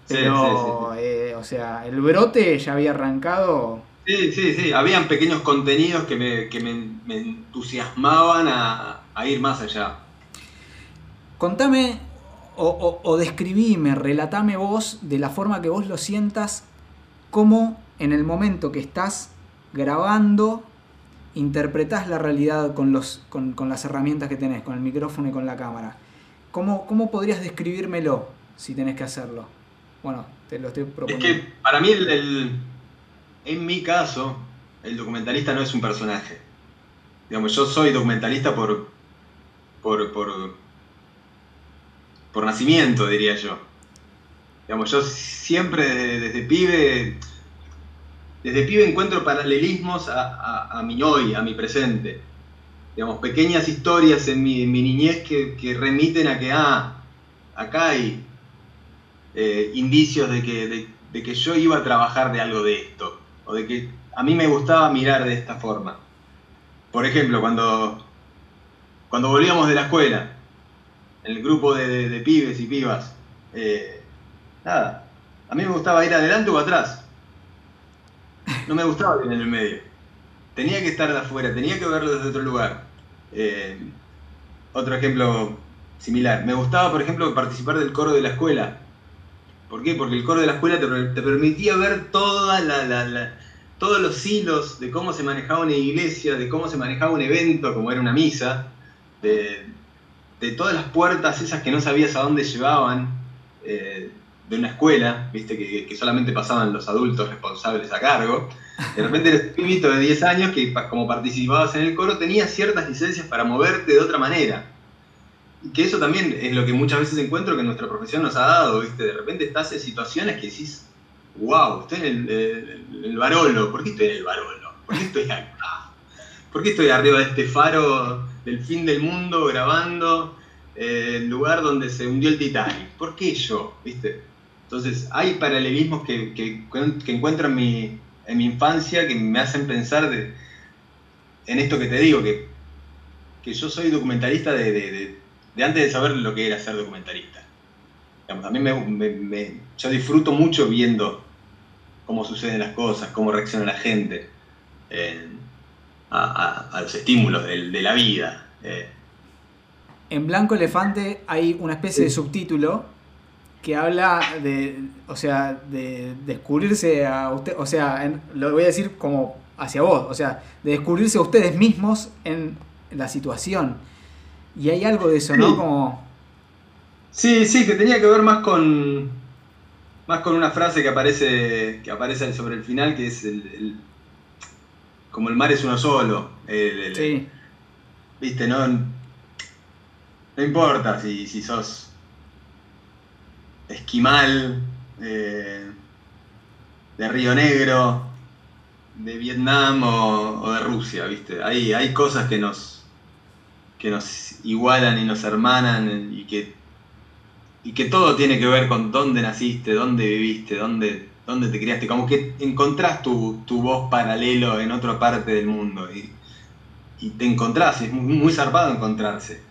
pero, eh, sea, el brote ya había arrancado Sí, sí, sí. Habían pequeños contenidos que me, que me, entusiasmaban a, ir más allá. Contame o, o, describime, relatame vos de la forma que vos lo sientas, cómo en el momento que estás grabando interpretás la realidad con, los, con, con, las herramientas que tenés, con el micrófono y con la cámara. ¿Cómo, cómo podrías describírmelo si tenés que hacerlo? Bueno, te lo estoy proponiendo. Es que para mí el en mi caso, el documentalista no es un personaje. Digamos, yo soy documentalista por, por, por, por nacimiento, diría yo. Digamos, yo siempre desde, pibe, desde pibe encuentro paralelismos a, mi hoy, a mi presente. Digamos, pequeñas historias en mi, niñez que, remiten a que, ah, acá hay eh, indicios de que, de que yo iba a trabajar de algo de esto o de que a mí me gustaba mirar de esta forma. Por ejemplo, cuando, cuando volvíamos de la escuela, el grupo de, pibes y pibas, eh, nada, a mí me gustaba ir adelante o atrás. No me gustaba ir en el medio. Tenía que estar de afuera, tenía que verlo desde otro lugar. Eh, otro ejemplo similar. Me gustaba, por ejemplo, participar del coro de la escuela. ¿Por qué? Porque el coro de la escuela te, permitía ver toda la, todos los hilos de cómo se manejaba una iglesia, de cómo se manejaba un evento, como era una misa, de, todas las puertas esas que no sabías a dónde llevaban eh, de una escuela, viste, que, solamente pasaban los adultos responsables a cargo. De repente eres un pibito de 10 años que como participabas en el coro tenías ciertas licencias para moverte de otra manera que eso también es lo que muchas veces encuentro que nuestra profesión nos ha dado, ¿viste? De repente estás en situaciones que decís, wow, estoy en el, Barolo, ¿por qué estoy en el Barolo? ¿Por qué estoy acá? ¿Por qué estoy arriba de este faro del fin del mundo grabando eh, el lugar donde se hundió el Titanic? ¿Por qué yo? ¿Viste? Entonces, hay paralelismos que, que, encuentro en mi, en mi, infancia que me hacen pensar en esto que te digo, que, que yo soy documentalista de antes de saber lo que era ser documentalista. a mí me, yo disfruto mucho viendo cómo suceden las cosas, cómo reacciona la gente a, los estímulos de, la vida. Eh. En Blanco Elefante hay una especie de subtítulo que habla de, o sea, de descubrirse a usted, o sea, lo voy a decir como hacia vos, o sea, de descubrirse a ustedes mismos en la situación. Y hay algo de eso, ¿no? Como... Sí, sí, que tenía que ver más con. Más con una frase que aparece. que aparece sobre el final, que es el. como el mar es uno solo. sí. Viste, no. No importa si, si sos esquimal, eh, de Río Negro, de Vietnam o, o, de Rusia, ¿viste? Hay, hay cosas que nos, que nos igualan y nos hermanan y que, y que todo tiene que ver con dónde naciste, dónde viviste, dónde, dónde te criaste. Como que encontrás tu, voz paralelo en otra parte del mundo y, te encontrás, es muy, zarpado encontrarse.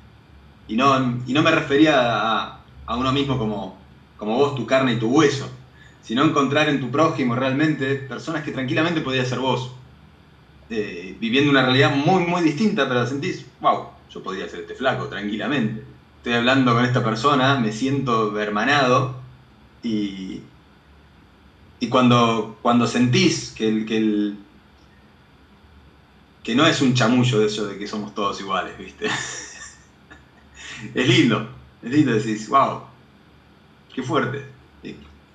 Y no, y no me refería a, uno mismo como, como vos, tu carne y tu hueso, sino encontrar en tu prójimo realmente personas que tranquilamente podías ser vos. Eh, viviendo una realidad muy, muy distinta, pero sentís, wow, yo podría ser este flaco tranquilamente. Estoy hablando con esta persona, me siento hermanado y, y cuando, cuando sentís que, el, que, el, que no es un chamullo de eso de que somos todos iguales, ¿viste? <laughs> es lindo, es lindo decir, wow, qué fuerte.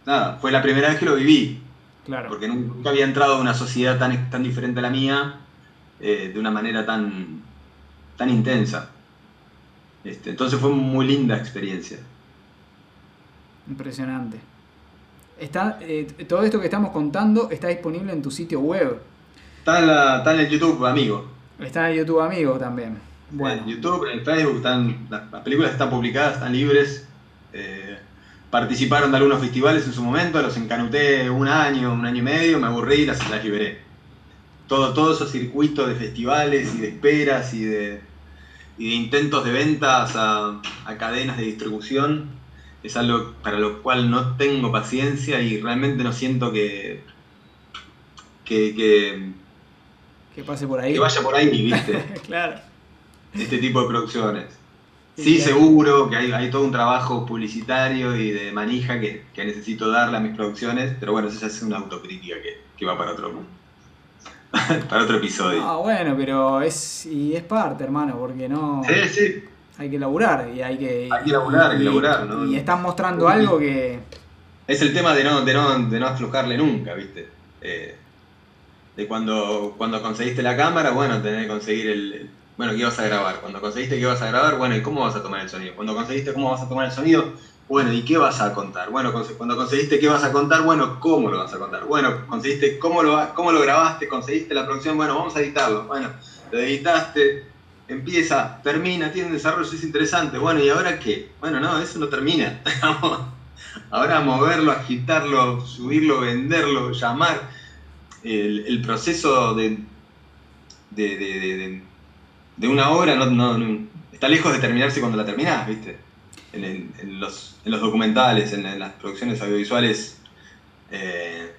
nada, fue la primera vez que lo viví. Claro. Porque nunca había entrado a una sociedad tan, tan diferente a la mía, eh, de una manera tan, tan intensa. Este, entonces fue muy linda experiencia. Impresionante. Está, eh, todo esto que estamos contando está disponible en tu sitio web. Está en, la- está en el YouTube, amigo. Está en YouTube Amigo también. Bueno, En YouTube, en Facebook, están, las, las películas están publicadas, están libres. Eh, participaron de algunos festivales en su momento, los encanuté un año, un año y medio, me aburrí y las, las liberé. Todo, todo esos circuitos de festivales y de esperas y de, y de intentos de ventas a, a cadenas de distribución es algo para lo cual no tengo paciencia y realmente no siento que, que, que, que pase por ahí. que vaya por ahí, ¿viste? <laughs> claro. este tipo de producciones. Sí, claro. seguro que hay, hay todo un trabajo publicitario y de manija que, que necesito darle a mis producciones, pero bueno, eso ya es una autocrítica que, que va para otro, <laughs> para otro episodio. Ah, bueno, pero es y es parte, hermano, porque no Sí, sí, hay que laburar y hay que Hay que laburar, hay que y- laburar, ¿no? Y están mostrando algo que es el tema de no, de no, de no aflojarle nunca, ¿viste? Eh, de cuando, cuando conseguiste la cámara, bueno, tenés que conseguir el, el- Bueno, ¿qué vas a grabar? Cuando conseguiste qué vas a grabar, bueno, ¿y cómo vas a tomar el sonido? Cuando conseguiste cómo vas a tomar el sonido, bueno, ¿y qué vas a contar? Bueno, cuando conseguiste qué vas a contar, bueno, ¿cómo lo vas a contar? Bueno, conseguiste cómo lo, cómo lo grabaste, conseguiste la producción, bueno, vamos a editarlo. Bueno, lo editaste, empieza, termina, tiene un desarrollo, es interesante. Bueno, ¿y ahora qué? Bueno, no, eso no termina. <laughs> ahora moverlo, agitarlo, subirlo, venderlo, llamar. El, proceso de- de- de- de una obra no, no- no- está lejos de terminarse cuando la terminás, ¿viste? En, en- en los, en los documentales, en, las producciones audiovisuales eh,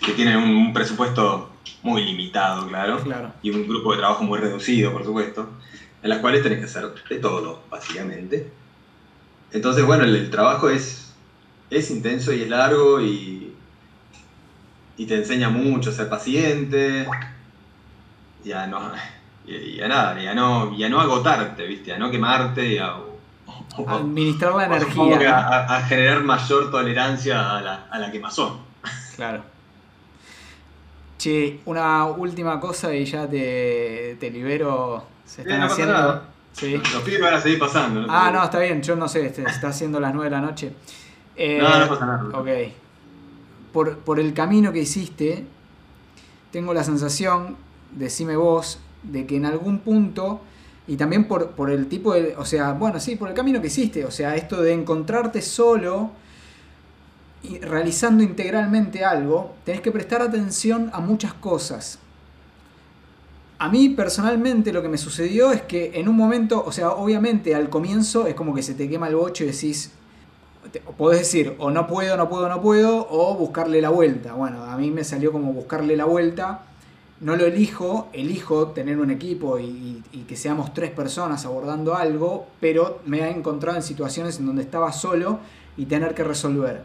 que tienen un, un presupuesto muy limitado, claro claro. y un grupo de trabajo muy reducido, por supuesto, en las cuales tenés que hacer de todo, básicamente. Entonces, bueno, el, el trabajo es, es intenso y es largo y, y te enseña mucho a ser paciente y a no, y, y a nada, y a no, y a no agotarte, ¿viste? A no quemarte y a, Administrar la energía. a, a- generar mayor tolerancia a la, a la quemazón. Claro. Che, una última cosa y ya te, te libero. Se están no haciendo. Sí. Los pibes van a seguir pasando. Ah, no, está bien, yo no sé, se está haciendo las 9 de la noche. Eh, No, no pasa nada. Ok. Por, por el camino que hiciste, tengo la sensación, decime vos, de que en algún punto, y también por, por el tipo de. O sea, bueno, sí, por el camino que hiciste, o sea, esto de encontrarte solo y realizando integralmente algo, tenés que prestar atención a muchas cosas. A mí personalmente lo que me sucedió es que en un momento, o sea, obviamente al comienzo es como que se te quema el bocho y decís, te- podés decir o no puedo, no puedo, no puedo, o buscarle la vuelta. Bueno, a mí me salió como buscarle la vuelta. No lo elijo, elijo tener un equipo y, que seamos tres personas abordando algo, pero me he encontrado en situaciones en donde estaba solo y tener que resolver.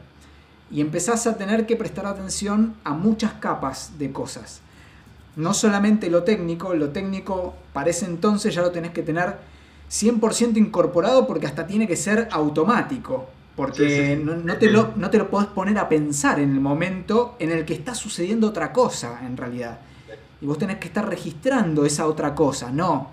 Y empezás a tener que prestar atención a muchas capas de cosas no solamente lo técnico, lo técnico para ese entonces ya lo tenés que tener 100% incorporado porque hasta tiene que ser automático. Porque Sí, sí, sí. No, no te lo, no te lo podés poner a pensar en el momento en el que está sucediendo otra cosa, en realidad. Y vos tenés que estar registrando esa otra cosa, no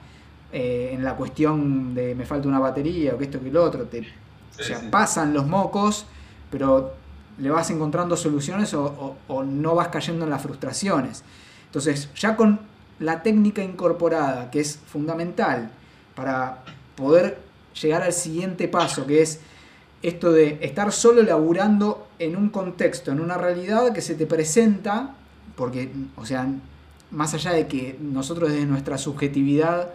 eh, en la cuestión de me falta una batería o que esto que lo otro. Te, o sea, sí. pasan los mocos, pero le vas encontrando soluciones o, o- o no vas cayendo en las frustraciones. Entonces, ya con la técnica incorporada, que es fundamental para poder llegar al siguiente paso, que es esto de estar solo laburando en un contexto, en una realidad que se te presenta, porque, o sea, más allá de que nosotros desde nuestra subjetividad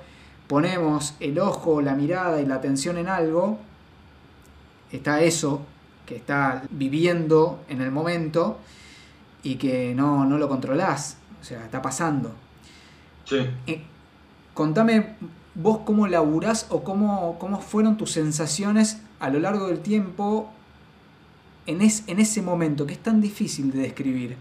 ponemos el ojo, la mirada y la atención en algo, está eso que está viviendo en el momento y que no, no lo controlás, o sea, está pasando. Sí. Eh, contame vos cómo laburás o cómo, cómo fueron tus sensaciones a lo largo del tiempo en, es- en ese momento, que es tan difícil de describir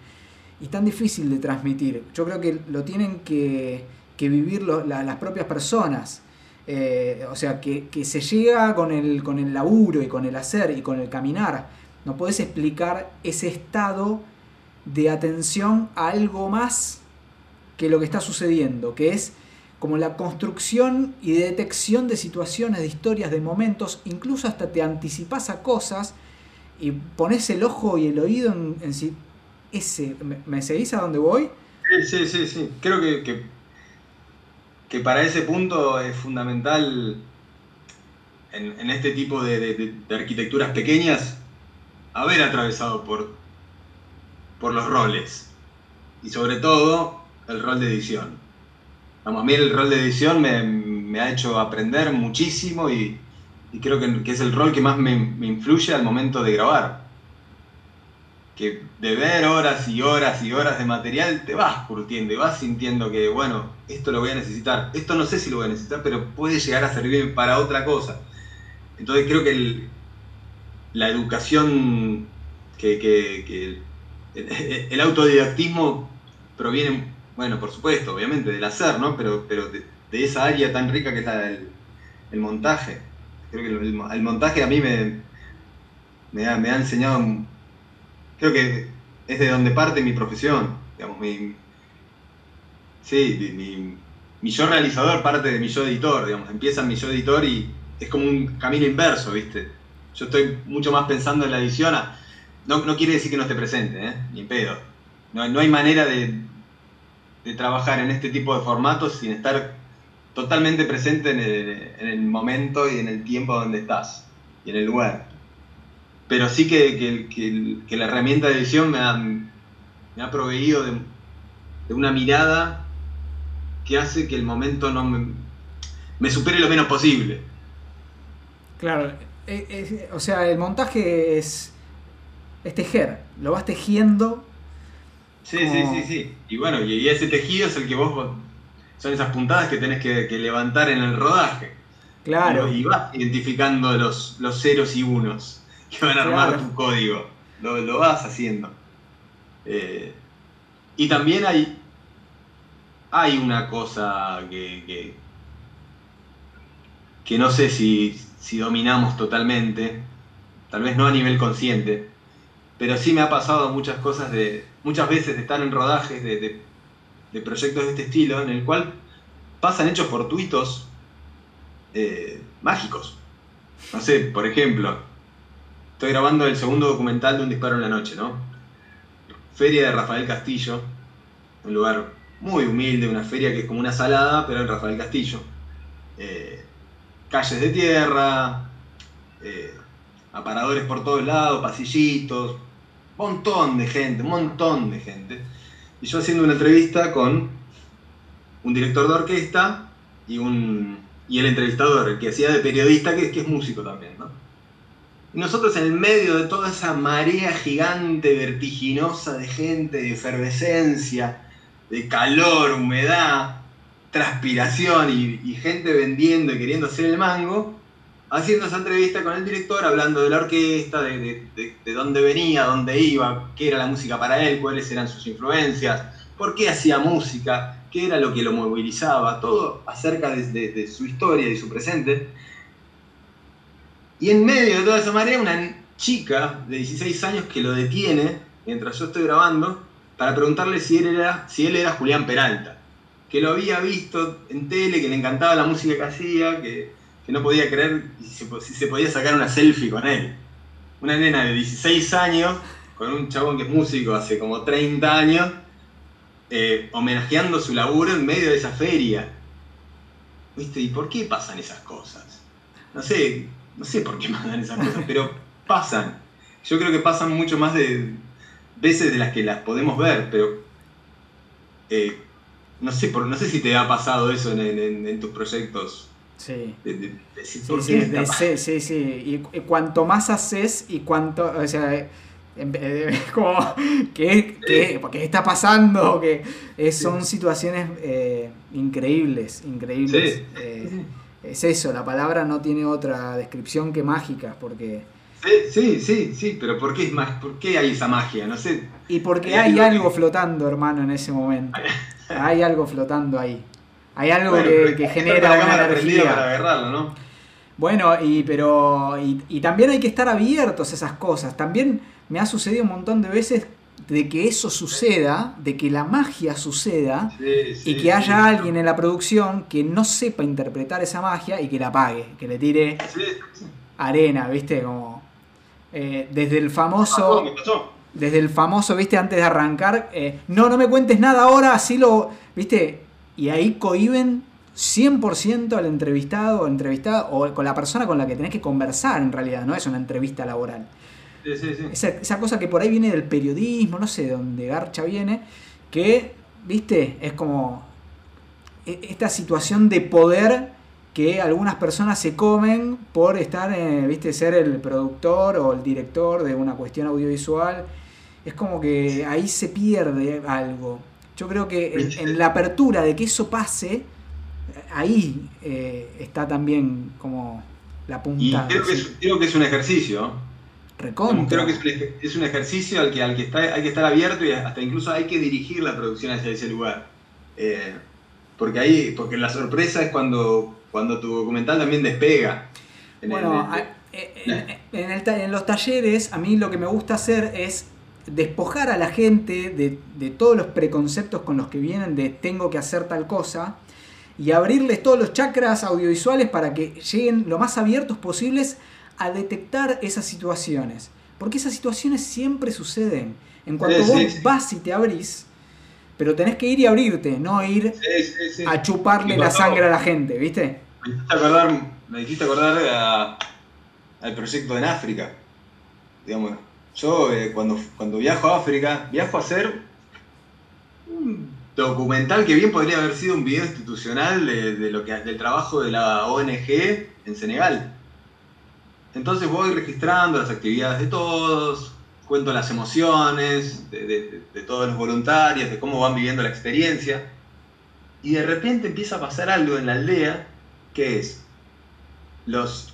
y tan difícil de transmitir. Yo creo que lo tienen que, que vivir lo- la- las propias personas. Eh, o sea, que, que se llega con el, con el laburo y con el hacer y con el caminar. No podés explicar ese estado de atención a algo más que lo que está sucediendo, que es como la construcción y detección de situaciones, de historias, de momentos, incluso hasta te anticipas a cosas y pones el ojo y el oído en, sí. Ese, ¿me, seguís a dónde voy? Sí, sí, sí. Creo que, que, para ese punto es fundamental en, este tipo de, arquitecturas pequeñas haber atravesado por, por los roles y sobre todo el rol de edición. Vamos, a mí el rol de edición me, ha hecho aprender muchísimo y, creo que, es el rol que más me, influye al momento de grabar. Que de ver horas y horas y horas de material te vas curtiendo y vas sintiendo que, bueno, esto lo voy a necesitar. Esto no sé si lo voy a necesitar, pero puede llegar a servir para otra cosa. Entonces creo que la educación, que, el, autodidactismo proviene, bueno, por supuesto, obviamente, del hacer, ¿no? Pero, pero de, esa área tan rica que está el, el montaje. Creo que el, montaje a mí me, me, ha, enseñado, creo que es de donde parte mi profesión, digamos, mi, sí, mi, mi yo realizador parte de mi yo editor, digamos, empieza mi yo editor y es como un camino inverso, ¿viste? Yo estoy mucho más pensando en la edición. No, no quiere decir que no esté presente, ¿eh? Ni pedo. No, no hay manera de, de, trabajar en este tipo de formatos sin estar totalmente presente en el, momento y en el tiempo donde estás y en el lugar. Pero sí que, que, la herramienta de edición me ha, me ha proveído de, de, una mirada que hace que el momento no me, me supere lo menos posible. Claro, eh, eh, o sea, el montaje es, es tejer, lo vas tejiendo. Sí, sí, sí, sí. Y bueno, y ese tejido es el que vos, son esas puntadas que tenés que, levantar en el rodaje. Claro. Y, vas identificando los, los ceros y unos <laughs> que van a armar tu código. Lo, vas haciendo. Eh, y también hay, hay una cosa que, que no sé si, si dominamos totalmente, tal vez no a nivel consciente, pero sí me ha pasado muchas cosas de, muchas veces de estar en rodajes de, proyectos de este estilo, en el cual pasan hechos fortuitos eh, mágicos. No sé, por ejemplo, estoy grabando el segundo documental de Un disparo en la noche, ¿no? Feria de Rafael Castillo, un lugar muy humilde, una feria que es como una salada, pero en Rafael Castillo. Eh, calles de tierra, eh, aparadores por todos lados, pasillitos, montón de gente, montón de gente. Y yo haciendo una entrevista con un director de orquesta y, un, y el entrevistador, el que hacía de periodista, que es músico también, ¿no? Nosotros en medio de toda esa marea gigante, vertiginosa de gente, de efervescencia, de calor, humedad, transpiración y, gente vendiendo y queriendo hacer el mango, haciendo esa entrevista con el director, hablando de la orquesta, de, dónde venía, dónde iba, qué era la música para él, cuáles eran sus influencias, por qué hacía música, qué era lo que lo movilizaba, todo acerca de, su historia y su presente. Y en medio de toda esa marea, una chica de 16 años que lo detiene mientras yo estoy grabando para preguntarle si él era, si él era Julián Peralta que lo había visto en tele, que le encantaba la música que hacía, que, no podía creer si se, podía sacar una selfie con él. Una nena de 16 años, con un chabón que es músico hace como 30 años, eh, homenajeando su laburo en medio de esa feria. ¿Viste? ¿Y por qué pasan esas cosas? No sé, no sé por qué <laughs> pasan esas cosas, pero pasan. Yo creo que pasan mucho más de veces de las que las podemos ver, pero eh, no sé, por, no sé si te ha pasado eso en, tus proyectos. Sí. sí, sí, sí, Y, cuanto más haces y cuanto, o sea, <laughs> como, ¿qué, está pasando? Que son situaciones eh, increíbles, increíbles. Eh, es eso, la palabra no tiene otra descripción que mágica, porque... Sí, sí, sí, pero ¿por qué, es más, ¿por qué hay esa magia? No sé. Y porque hay algo flotando, hermano, en ese momento. <laughs> Hay algo flotando ahí. Hay algo que, genera una energía. Para agarrarlo, ¿no? Bueno, y, pero, y, también hay que estar abiertos a esas cosas. También me ha sucedido un montón de veces de que eso suceda, de que la magia suceda y que haya alguien en la producción que no sepa interpretar esa magia y que la apague, que le tire arena, ¿viste? Como Eh, desde el famoso... Desde el famoso, viste, antes de arrancar, eh, no, no me cuentes nada ahora, así lo, viste, y ahí cohiben 100% al entrevistado o entrevistada o con la persona con la que tenés que conversar en realidad, no es una entrevista laboral. Sí, sí, sí. Esa, esa, cosa que por ahí viene del periodismo, no sé de dónde Garcha viene, que, viste, es como e, esta situación de poder que algunas personas se comen por estar, eh, viste, ser el productor o el director de una cuestión audiovisual. Es como que ahí se pierde algo. Yo creo que en, la apertura de que eso pase, ahí eh, está también como la punta. Y creo que, es, creo que es un ejercicio. Recontra. Creo que es un, ejercicio al que, al que está, hay que estar abierto y hasta incluso hay que dirigir la producción hacia ese lugar. Eh, porque ahí, porque la sorpresa es cuando, cuando tu documental también despega. bueno, en, los talleres a mí lo que me gusta hacer es despojar a la gente de, todos los preconceptos con los que vienen de tengo que hacer tal cosa y abrirles todos los chakras audiovisuales para que lleguen lo más abiertos posibles a detectar esas situaciones. Porque esas situaciones siempre suceden. En cuanto vos vas y te abrís, pero tenés que ir y abrirte, no ir a chuparle la sangre a la gente, ¿viste? Me hiciste acordar, me hiciste acordar al proyecto en África. Digamos, yo eh, cuando, cuando viajo a África, viajo a hacer un documental que bien podría haber sido un video institucional de, lo que, del trabajo de la ONG en Senegal. Entonces voy registrando las actividades de todos, cuento las emociones de, todos los voluntarios, de cómo van viviendo la experiencia. Y de repente empieza a pasar algo en la aldea, que es los,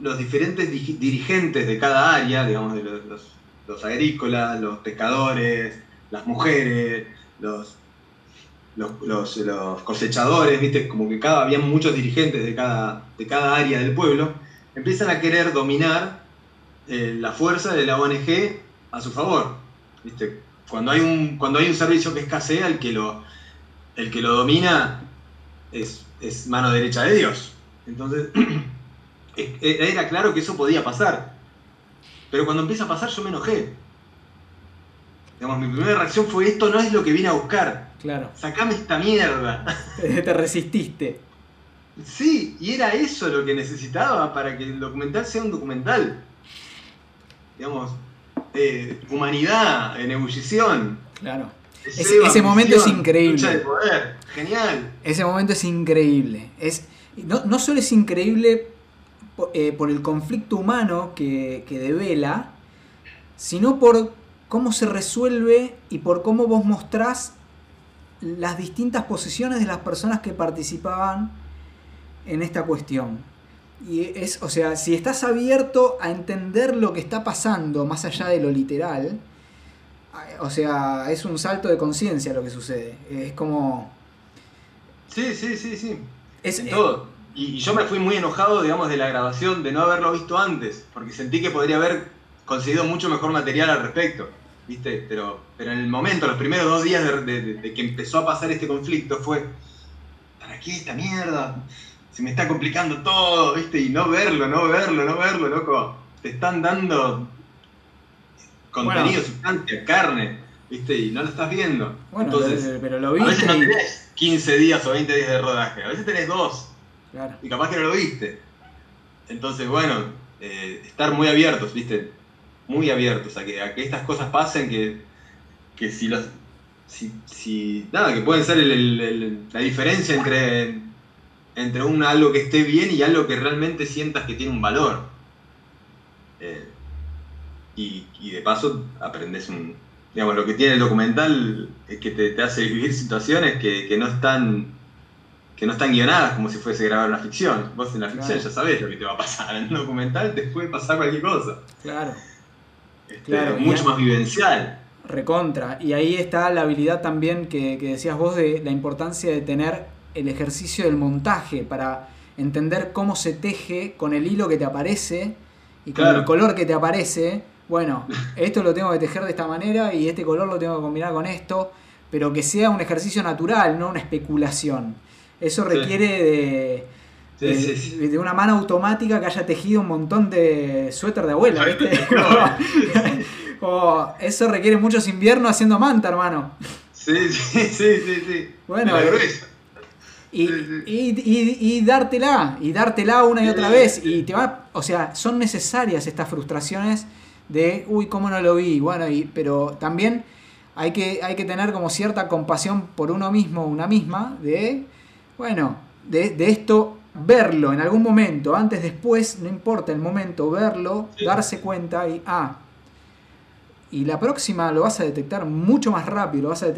los diferentes dirigentes de cada área, digamos, de los, agrícolas, los pescadores, las mujeres, los, los, cosechadores, ¿viste? como que cada, había muchos dirigentes de cada, de cada área del pueblo, empiezan a querer dominar eh, la fuerza de la ONG a su favor. ¿Viste? Cuando, hay un, cuando hay un servicio que escasea, el que lo, el que lo domina es, mano derecha de Dios. Entonces, <clears throat> era claro que eso podía pasar. Pero cuando empieza a pasar yo me enojé. Digamos, mi primera reacción fue esto no es lo que vine a buscar. Claro. Sacame esta mierda. <laughs> Te resististe. Sí, y era eso lo que necesitaba para que el documental sea un documental digamos, eh, humanidad en ebullición. Claro. Ese, momento es increíble. de poder. Genial. Ese momento es increíble. Es, no, solo es increíble eh, por, el conflicto humano que, que devela, sino por cómo se resuelve y por cómo vos mostrás las distintas posiciones de las personas que participaban en esta cuestión. Y es, o sea, si estás abierto a entender lo que está pasando más allá de lo literal, o sea, es un salto de conciencia lo que sucede. Es como. Sí, sí, sí, sí. Es, todo. Y, yo me fui muy enojado, digamos, de la grabación, de no haberlo visto antes, porque sentí que podría haber conseguido mucho mejor material al respecto. ¿Viste? Pero, pero en el momento, los primeros dos días de que empezó a pasar este conflicto, fue. ¿Para qué esta mierda? Se me está complicando todo, ¿viste? Y no verlo, no verlo, no verlo, loco. Te están dando contenido, sustancia, carne, ¿viste? Y no lo estás viendo. Bueno, Entonces, pero lo viste. A veces no tenés 15 días o 20 días de rodaje, a veces tenés dos. Claro. Y capaz que no lo viste. Entonces, bueno, eh, estar muy abiertos, ¿viste? Muy abiertos a que, a que estas cosas pasen, que, que si los. Si, si, nada, que pueden ser la diferencia entre entre un algo que esté bien y algo que realmente sientas que tiene un valor. Eh, y, de paso aprendes un... Digamos, lo que tiene el documental es que te, hace vivir situaciones que, no están que no están guionadas como si fuese grabar una ficción. Vos en la ficción ya sabés lo que te va a pasar. En un documental te puede pasar cualquier cosa. Claro. Este, claro mucho más vivencial. Recontra. Y ahí está la habilidad también que, que decías vos de la importancia de tener el ejercicio del montaje para entender cómo se teje con el hilo que te aparece y con el color que te aparece. Bueno, <laughs> esto lo tengo que tejer de esta manera y este color lo tengo que combinar con esto, pero que sea un ejercicio natural, no una especulación. Eso requiere de, de, una mano automática que haya tejido un montón de suéter de abuela, ¿viste? <laughs> Como, <laughs> eso requiere muchos inviernos haciendo manta, hermano. Sí, sí, sí, sí, sí. Bueno, y, y, y, dártela, y dártela una y otra vez. Y te va, o sea, son necesarias estas frustraciones de, uy, cómo no lo vi. Bueno, y, pero también hay que, hay que tener como cierta compasión por uno mismo, una misma, de, bueno, de, de esto verlo en algún momento, antes, después, no importa el momento, verlo, darse cuenta y, ah, y la próxima lo vas a detectar mucho más rápido, lo vas a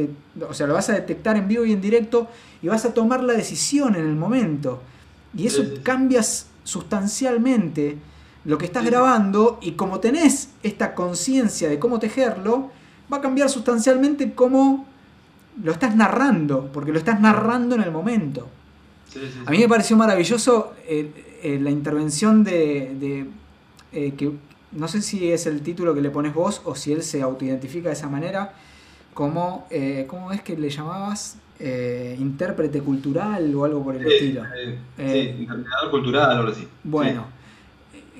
o sea, lo vas a detectar en vivo y en directo y vas a tomar la decisión en el momento. Y eso cambias sustancialmente lo que estás grabando y como tenés esta conciencia de cómo tejerlo, va a cambiar sustancialmente cómo lo estás narrando, porque lo estás narrando en el momento. a mí me pareció maravilloso eh, eh, la intervención de, eh, que no sé si es el título que le pones vos o si él se autoidentifica de esa manera, como, eh, ¿cómo es que le llamabas? Eh, intérprete cultural o algo por el estilo. Eh, sí, interpretador cultural, algo así. Bueno,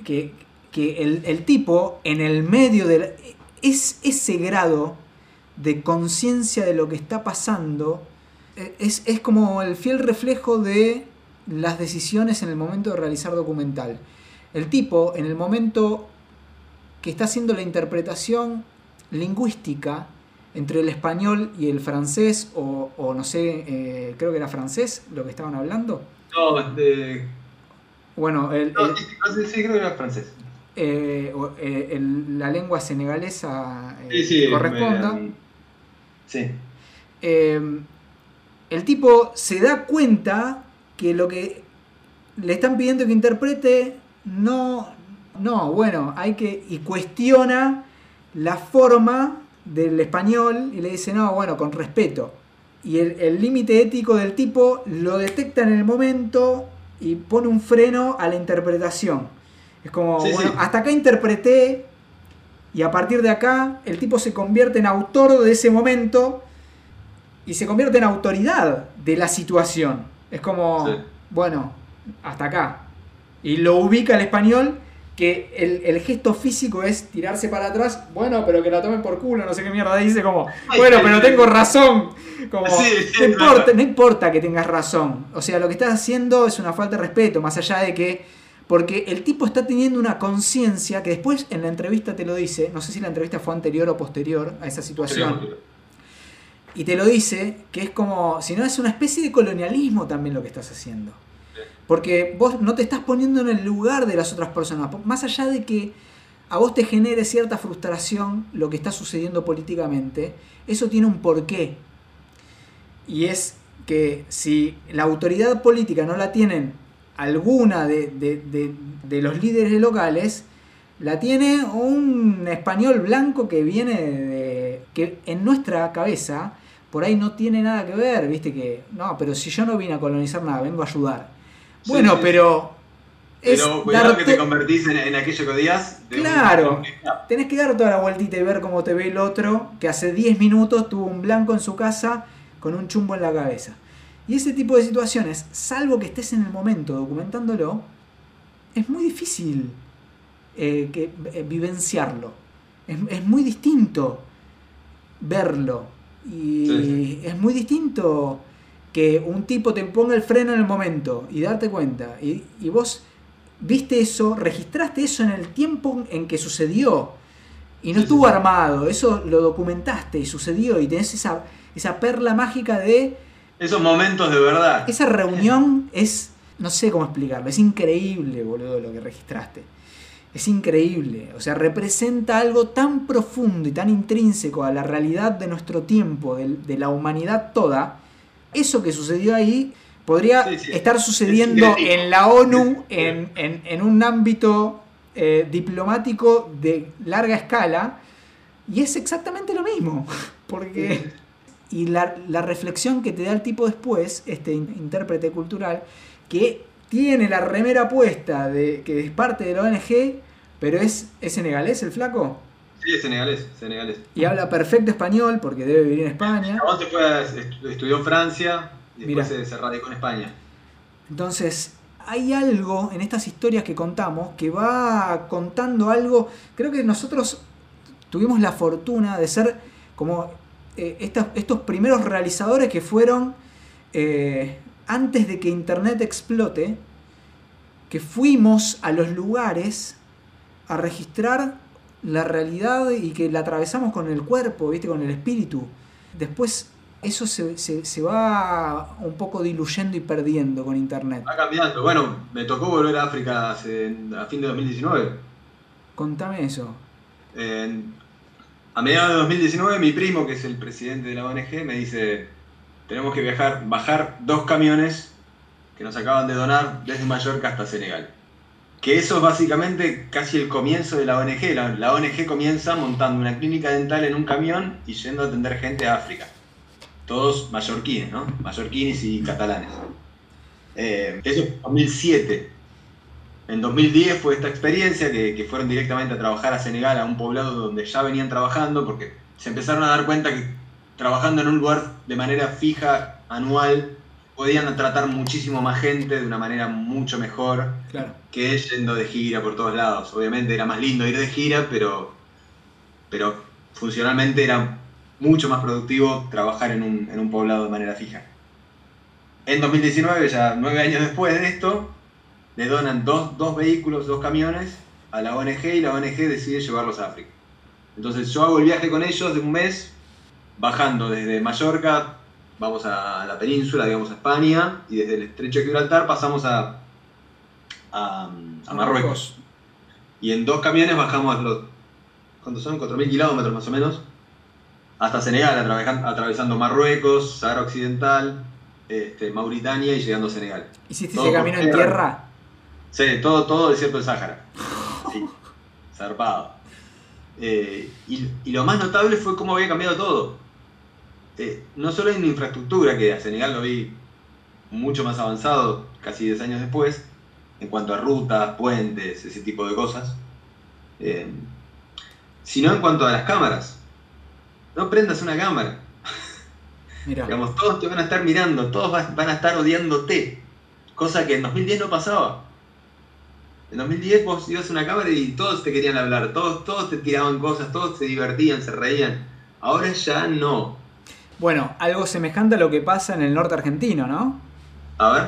que, el, tipo en el medio de... es ese grado de conciencia de lo que está pasando, es, es como el fiel reflejo de las decisiones en el momento de realizar documental. El tipo, en el momento que está haciendo la interpretación lingüística entre el español y el francés, o, no sé, eh, creo que era francés lo que estaban hablando. No, este... Bueno, el, no, sí, creo que era francés. Eh, eh, la lengua senegalesa corresponda. sí. el tipo se da cuenta que lo que le están pidiendo que interprete no, no, bueno, hay que. y cuestiona la forma del español y le dice, no, bueno, con respeto. Y el límite ético del tipo lo detecta en el momento y pone un freno a la interpretación. Es como, bueno, hasta acá interpreté y a partir de acá el tipo se convierte en autor de ese momento y se convierte en autoridad de la situación. Es como, bueno, hasta acá. Y lo ubica el español que el, gesto físico es tirarse para atrás, bueno, pero que la tomen por culo, no sé qué mierda dice, como, bueno, pero tengo razón, como, no, importa, no importa que tengas razón, o sea, lo que estás haciendo es una falta de respeto, más allá de que, porque el tipo está teniendo una conciencia que después en la entrevista te lo dice, no sé si la entrevista fue anterior o posterior a esa situación, y te lo dice, que es como, si no es una especie de colonialismo también lo que estás haciendo. Porque vos no te estás poniendo en el lugar de las otras personas. Más allá de que a vos te genere cierta frustración lo que está sucediendo políticamente, eso tiene un porqué. Y es que si la autoridad política no la tienen alguna de, los líderes locales, la tiene un español blanco que viene de. que en nuestra cabeza por ahí no tiene nada que ver, viste que. No, pero si yo no vine a colonizar nada, vengo a ayudar. Bueno, pero. Pero cuidado que te convertís en, aquello que odias. Claro, tenés que dar toda la vueltita y ver cómo te ve el otro que hace 10 minutos tuvo un blanco en su casa con un chumbo en la cabeza. Y ese tipo de situaciones, salvo que estés en el momento documentándolo, es muy difícil eh, que, eh, vivenciarlo. Es, muy distinto verlo. Y es muy distinto que un tipo te ponga el freno en el momento y darte cuenta. Y, vos viste eso, registraste eso en el tiempo en que sucedió. Y no estuvo armado, eso lo documentaste y sucedió y tenés esa, esa perla mágica de... Esos momentos de verdad. Esa reunión es, no sé cómo explicarlo, es increíble, boludo, lo que registraste. Es increíble, o sea, representa algo tan profundo y tan intrínseco a la realidad de nuestro tiempo, de la humanidad toda, eso que sucedió ahí podría estar sucediendo en la ONU en, un ámbito eh, diplomático de larga escala y es exactamente lo mismo. <laughs> Porque, y la, reflexión que te da el tipo después, este intérprete cultural, que tiene la remera puesta de que es parte de la ONG, pero es, es senegalés el flaco. Sí, es senegalés, senegalés. Y habla perfecto español porque debe vivir en España. fue estudió en Francia y después se, radicó en España. Entonces, hay algo en estas historias que contamos que va contando algo. Creo que nosotros tuvimos la fortuna de ser como eh, estos, primeros realizadores que fueron eh, antes de que Internet explote, que fuimos a los lugares a registrar la realidad y que la atravesamos con el cuerpo, ¿viste? con el espíritu. Después eso se, va un poco diluyendo y perdiendo con Internet. Va cambiando. Bueno, me tocó volver a África a fin de 2019. Contame eso. a mediados de 2019, mi primo, que es el presidente de la ONG, me dice, tenemos que viajar, bajar dos camiones que nos acaban de donar desde Mallorca hasta Senegal. Que eso es básicamente casi el comienzo de la ONG. La, ONG comienza montando una clínica dental en un camión y yendo a atender gente a África todos mallorquines, ¿no? Mallorquines y catalanes. Eh, eso es 2007. En 2010 fue esta experiencia que, fueron directamente a trabajar a Senegal, a un poblado donde ya venían trabajando, porque se empezaron a dar cuenta que trabajando en un lugar de manera fija, anual, podían tratar muchísimo más gente de una manera mucho mejor que yendo de gira por todos lados. Obviamente era más lindo ir de gira, pero, pero funcionalmente era mucho más productivo trabajar en un, poblado de manera fija. En 2019, ya nueve años después de esto, le donan dos, vehículos, dos camiones a la ONG y la ONG decide llevarlos a África. Entonces yo hago el viaje con ellos de un mes, bajando desde Mallorca, vamos a la península, digamos a España, y desde el estrecho de Gibraltar pasamos a, a, Marruecos. Y en dos camiones bajamos los, ¿cuántos son? 4.000 kilómetros más o menos, hasta Senegal, atravesando Marruecos, Sahara Occidental, este, Mauritania y llegando a Senegal. ¿Hiciste ese camino en tierra? Sí, todo, todo desierto del Sáhara. <laughs> Sí, zarpado. Eh, y, lo más notable fue cómo había cambiado todo. Eh, no solo en infraestructura, que a Senegal lo vi mucho más avanzado casi 10 años después, en cuanto a rutas, puentes, ese tipo de cosas, eh, sino en cuanto a las cámaras no prendas una cámara. <laughs> Digamos, todos te van a estar mirando, todos van a estar odiándote. Cosa que en 2010 no pasaba. En 2010 vos ibas a una cámara y todos te querían hablar, todos, todos te tiraban cosas, todos se divertían, se reían. Ahora ya no. Bueno, algo semejante a lo que pasa en el norte argentino, ¿no? A ver,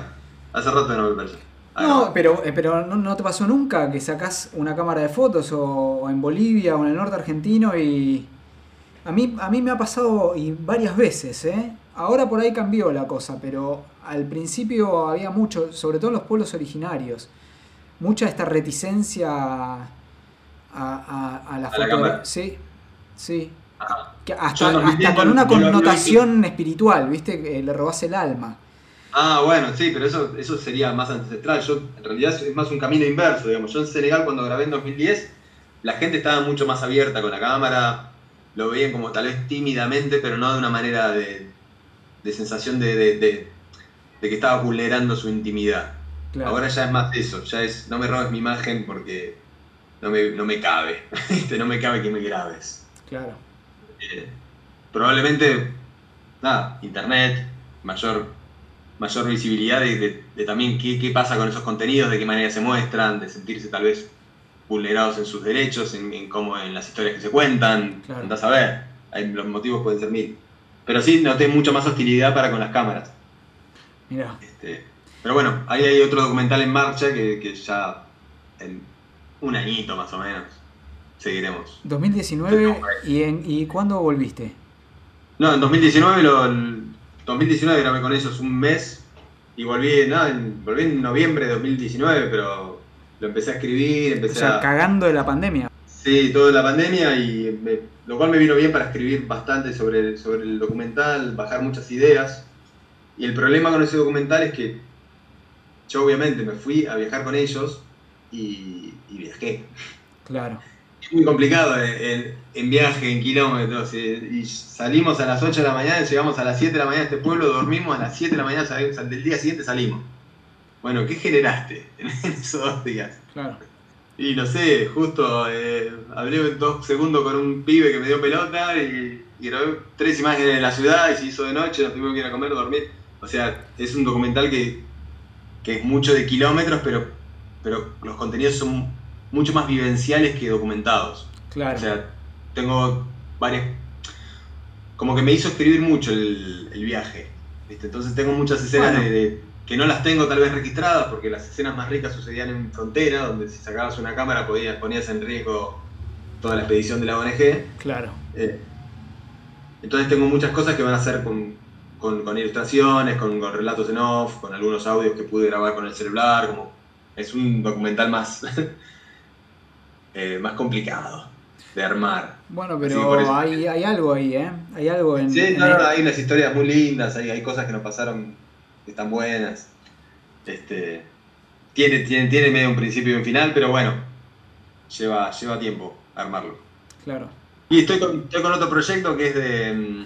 hace rato no me No, pero, eh, pero no, te pasó nunca que sacás una cámara de fotos o en Bolivia o en el norte argentino y a mí, a mí me ha pasado y varias veces, ¿eh? Ahora por ahí cambió la cosa, pero al principio había mucho, sobre todo en los pueblos originarios, mucha esta reticencia a, a, la fotografía. Sí, sí. Hasta, con una connotación espiritual, ¿viste? Que le robás el alma. Ah, bueno, sí, pero eso, eso sería más ancestral. Yo, en realidad, es más un camino inverso, digamos. Yo en Senegal, cuando grabé en 2010, la gente estaba mucho más abierta con la cámara, lo veían como tal vez tímidamente, pero no de una manera de, sensación de, que estaba vulnerando su intimidad. Ahora ya es más eso, ya es, no me robes mi imagen porque no me, no me cabe, <laughs> no me cabe que me grabes. Claro. Eh, probablemente, nada, internet, mayor, mayor visibilidad de, también qué, qué, pasa con esos contenidos, de qué manera se muestran, de sentirse tal vez vulnerados en sus derechos, en, cómo, en las historias que se cuentan. Claro. a ver, los motivos pueden ser mil. Pero sí noté mucha más hostilidad para con las cámaras. Mira. Este, pero bueno, ahí hay otro documental en marcha que, ya en un añito más o menos seguiremos. 2019 y, en, y ¿cuándo volviste? No, en 2019 lo, 2019 grabé con ellos un mes y volví, no, volví en noviembre de 2019, pero lo empecé a escribir, empecé o sea, cagando de la pandemia. Sí, todo de la pandemia, y lo cual me vino bien para escribir bastante sobre, sobre el documental, bajar muchas ideas. Y el problema con ese documental es que yo obviamente me fui a viajar con ellos y, viajé. Claro. Muy complicado en, en viaje, en kilómetros. Y salimos a las 8 de la mañana, llegamos a las 7 de la mañana a este pueblo, dormimos, a las 7 de la mañana del día siguiente salimos. Bueno, ¿qué generaste <laughs> en esos dos días? Claro. Y no sé, justo eh, hablé dos segundos con un pibe que me dio pelota y, grabé tres imágenes de la ciudad y se hizo de noche, nos tuvimos que ir a comer, dormir. O sea, es un documental que que es mucho de kilómetros, pero, pero los contenidos son mucho más vivenciales que documentados. Claro. O sea, tengo varias... Como que me hizo escribir mucho el, viaje. Entonces tengo muchas escenas de, que no las tengo tal vez registradas, porque las escenas más ricas sucedían en frontera, donde si sacabas una cámara podías, ponías en riesgo toda la expedición de la ONG. Claro. Eh, entonces tengo muchas cosas que van a ser con, con, ilustraciones, con, relatos en off, con algunos audios que pude grabar con el celular, como es un documental más, <laughs> eh, más complicado de armar. Bueno, pero hay, hay, algo ahí, ¿eh? Hay algo en... Sí, no, hay unas historias muy lindas, hay, hay cosas que nos pasaron que están buenas. Este, tiene, tiene, tiene medio un principio y un final, pero bueno, lleva, lleva tiempo armarlo. Claro. Y estoy con, estoy con otro proyecto que es de... Mm,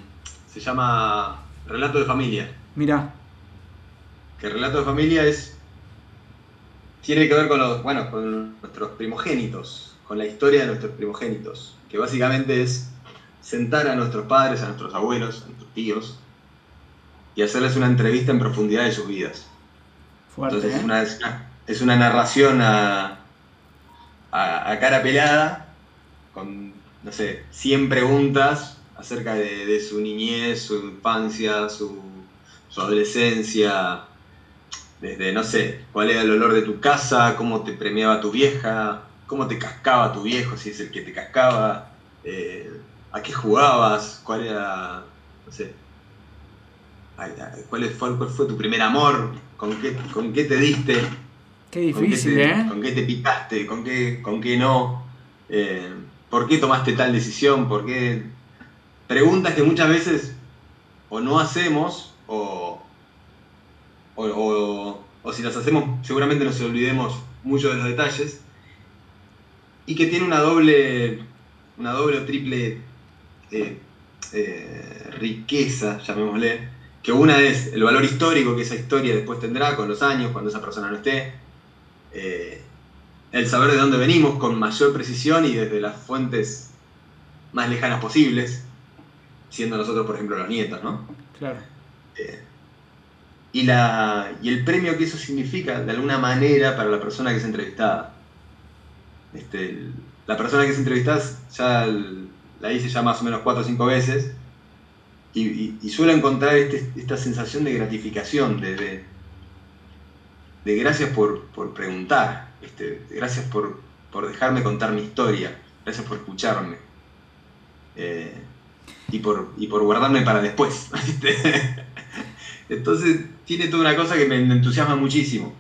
se llama Relato de familia. Mira. Que relato de familia es. Tiene que ver con los. Bueno, con nuestros primogénitos. Con la historia de nuestros primogénitos. Que básicamente es sentar a nuestros padres, a nuestros abuelos, a nuestros tíos. Y hacerles una entrevista en profundidad de sus vidas. Entonces es, ¿eh? una, es, una, narración a, a, cara pelada. Con, no sé, 100 preguntas acerca de, su niñez, su infancia, su, adolescencia, desde, no sé, cuál era el olor de tu casa, cómo te premiaba tu vieja, cómo te cascaba tu viejo, si es el que te cascaba, eh, a qué jugabas, cuál era, no sé, cuál fue, fue tu primer amor, con qué, con qué te diste. Qué difícil, ¿eh? Con qué te picaste, con qué, con qué no. Eh, ¿Por qué tomaste tal decisión? ¿Por qué preguntas que muchas veces o no hacemos o, o, si las hacemos seguramente nos olvidemos mucho de los detalles y que tiene una doble, una doble o triple eh, eh, riqueza, llamémosle, que una es el valor histórico que esa historia después tendrá con los años, cuando esa persona no esté, eh, el saber de dónde venimos con mayor precisión y desde las fuentes más lejanas posibles, siendo nosotros, por ejemplo, los nietos, ¿no? Claro. Y, la, y el premio que eso significa, de alguna manera, para la persona que es entrevistada. Este, la persona que es entrevistada ya la hice ya más o menos cuatro o cinco veces y, y, suelo encontrar este, esta sensación de gratificación, de, de, gracias por, preguntar, este, gracias por, por, dejarme contar mi historia, gracias por escucharme. Eh, y por, y por guardarme para después. <laughs> Entonces tiene toda una cosa que me entusiasma muchísimo.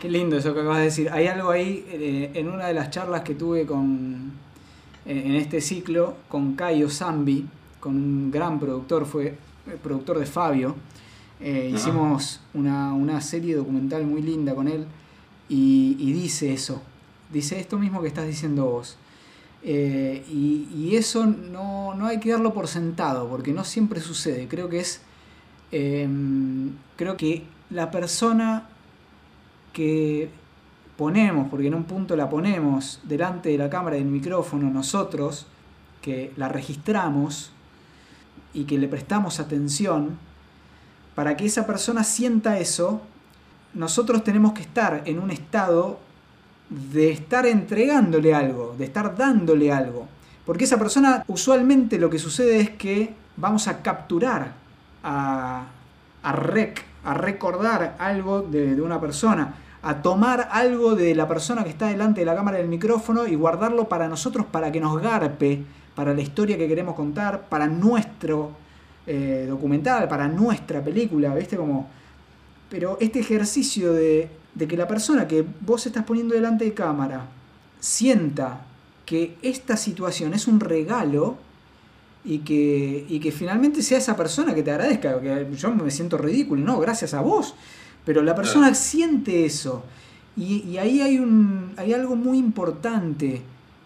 Qué lindo eso que acabas de decir. Hay algo ahí eh, en una de las charlas que tuve con eh, en este ciclo con Caio Zambi, con un gran productor, fue el productor de Fabio. Eh, hicimos una, serie documental muy linda con él y, y dice eso. Dice esto mismo que estás diciendo vos. Eh, y, eso no, hay que darlo por sentado, porque no siempre sucede. Creo que es. Creo que la persona que ponemos, porque en un punto la ponemos delante de la cámara y del micrófono, nosotros, que la registramos y que le prestamos atención, para que esa persona sienta eso, nosotros tenemos que estar en un estado de estar entregándole algo, de estar dándole algo. Porque esa persona usualmente lo que sucede es que vamos a capturar, a, a, rec, a recordar algo de, una persona, a tomar algo de la persona que está delante de la cámara del micrófono y guardarlo para nosotros, para que nos garpe, para la historia que queremos contar, para nuestro eh, documental, para nuestra película, ¿viste? Como... Pero este ejercicio de de que la persona que vos estás poniendo delante de cámara sienta que esta situación es un regalo y que, que finalmente sea esa persona que te agradezca, que yo me siento ridículo, no, gracias a vos, pero la persona siente eso. Y, ahí hay, un, hay algo muy importante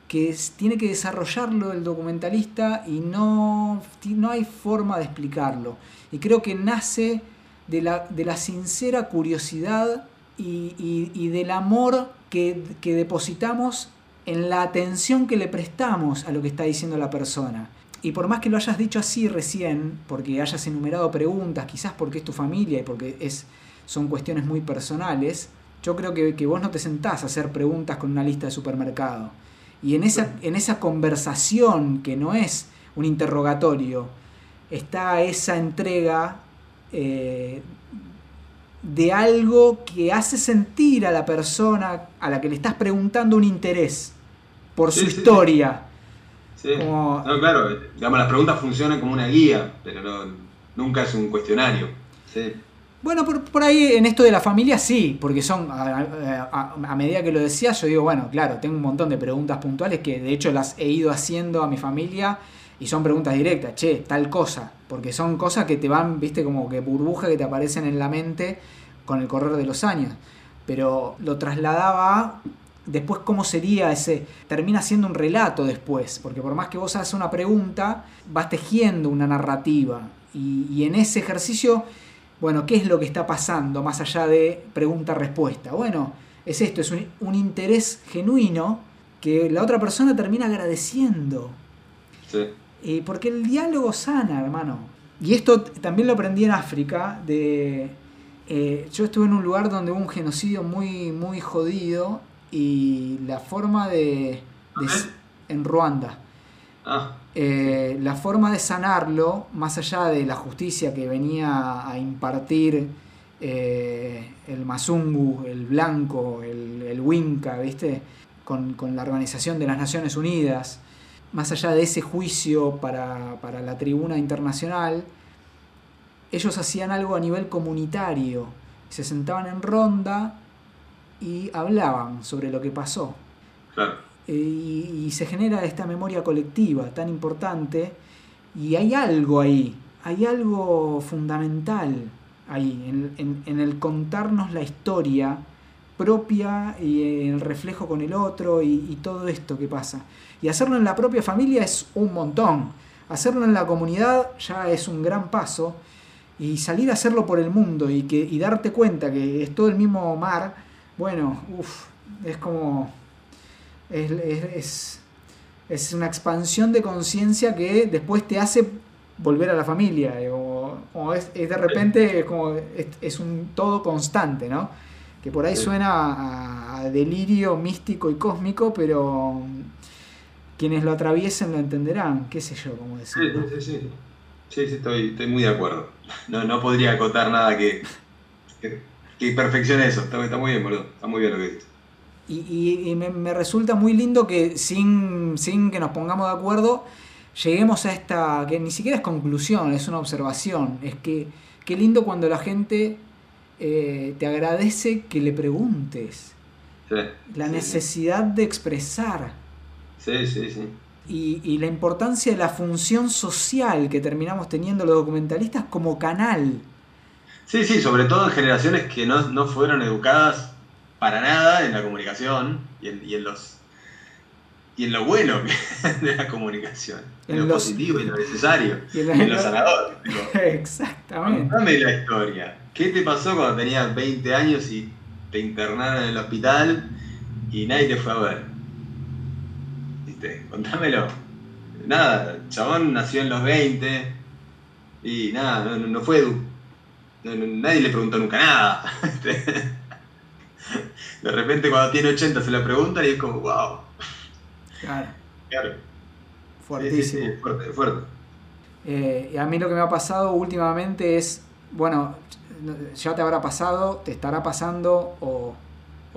que tiene que desarrollarlo el documentalista y no, no hay forma de explicarlo. Y creo que nace de la, de la sincera curiosidad y, del amor que, depositamos en la atención que le prestamos a lo que está diciendo la persona. Y por más que lo hayas dicho así recién, porque hayas enumerado preguntas, quizás porque es tu familia y porque es, son cuestiones muy personales, yo creo que, que vos no te sentás a hacer preguntas con una lista de supermercado. Y en esa, en esa conversación que no es un interrogatorio, está esa entrega eh, de algo que hace sentir a la persona a la que le estás preguntando un interés por su historia. Sí. No, claro, digamos, las preguntas funcionan como una guía, pero nunca es un cuestionario. Bueno, por, ahí en esto de la familia sí, porque son, a, medida que lo decía, yo digo, bueno, claro, tengo un montón de preguntas puntuales que de hecho las he ido haciendo a mi familia y son preguntas directas, che, tal cosa, porque son cosas que te van, viste, como que burbujas que te aparecen en la mente con el correr de los años. Pero lo trasladaba después cómo sería ese, termina siendo un relato después, porque por más que vos hagas una pregunta, vas tejiendo una narrativa. Y, en ese ejercicio, bueno, ¿qué es lo que está pasando más allá de pregunta-respuesta? Bueno, es esto, es un, interés genuino que la otra persona termina agradeciendo. Sí. Eh, porque el diálogo sana, hermano. Y esto también lo aprendí en África. De, eh, yo estuve en un lugar donde hubo un genocidio muy, muy jodido y la forma de, en Ruanda ah. eh, la forma de sanarlo más allá de la justicia que venía a impartir eh, el Mazungu, el Blanco, el, el Winca, ¿viste? Con, la Organización de las Naciones Unidas, más allá de ese juicio para, para la tribuna internacional, ellos hacían algo a nivel comunitario, se sentaban en ronda y hablaban sobre lo que pasó. Eh, y, se genera esta memoria colectiva tan importante y hay algo ahí, hay algo fundamental ahí, en, el contarnos la historia propia y el reflejo con el otro y, y, todo esto que pasa. Y hacerlo en la propia familia es un montón. Hacerlo en la comunidad ya es un gran paso. Y salir a hacerlo por el mundo y, que, y darte cuenta que es todo el mismo mar, bueno, uff, es como... Es, una expansión de conciencia que después te hace volver a la familia. Eh, o, es, de repente como es, un todo constante, ¿no? Que por ahí suena a, delirio místico y cósmico, pero quienes lo atraviesen lo entenderán, qué sé yo, cómo decirlo. Sí, sí, sí. Sí, sí, estoy, estoy muy de acuerdo. No, no podría acotar nada que, que perfeccione eso. Está, muy bien, boludo. Está muy bien lo que dices. Y, me, resulta muy lindo que sin, sin que nos pongamos de acuerdo, lleguemos a esta, que ni siquiera es conclusión, es una observación. Es que qué lindo cuando la gente eh, te agradece que le preguntes. Sí, la necesidad de expresar. Sí, sí, sí. Y, y, la importancia de la función social que terminamos teniendo los documentalistas como canal Sí, sí, sobre todo en generaciones que no, fueron educadas para nada en la comunicación y en, los y en lo bueno <laughs> de la comunicación, en, lo positivo y lo necesario, y en, lo sanador. <laughs> Exactamente. Contame la historia. ¿Qué te pasó cuando tenías 20 años y te internaron en el hospital y nadie te fue a ver? ¿Viste? Contámelo. Nada, chabón nació en los 20 y nada, no, no fue nadie le preguntó nunca nada. <laughs> <laughs> De repente cuando tiene 80 se le preguntan y es como, wow. Claro. Claro. Fuertísimo. Sí, fuerte, fuerte. Eh, a mí lo que me ha pasado últimamente es, bueno, ya te habrá pasado, te estará pasando o,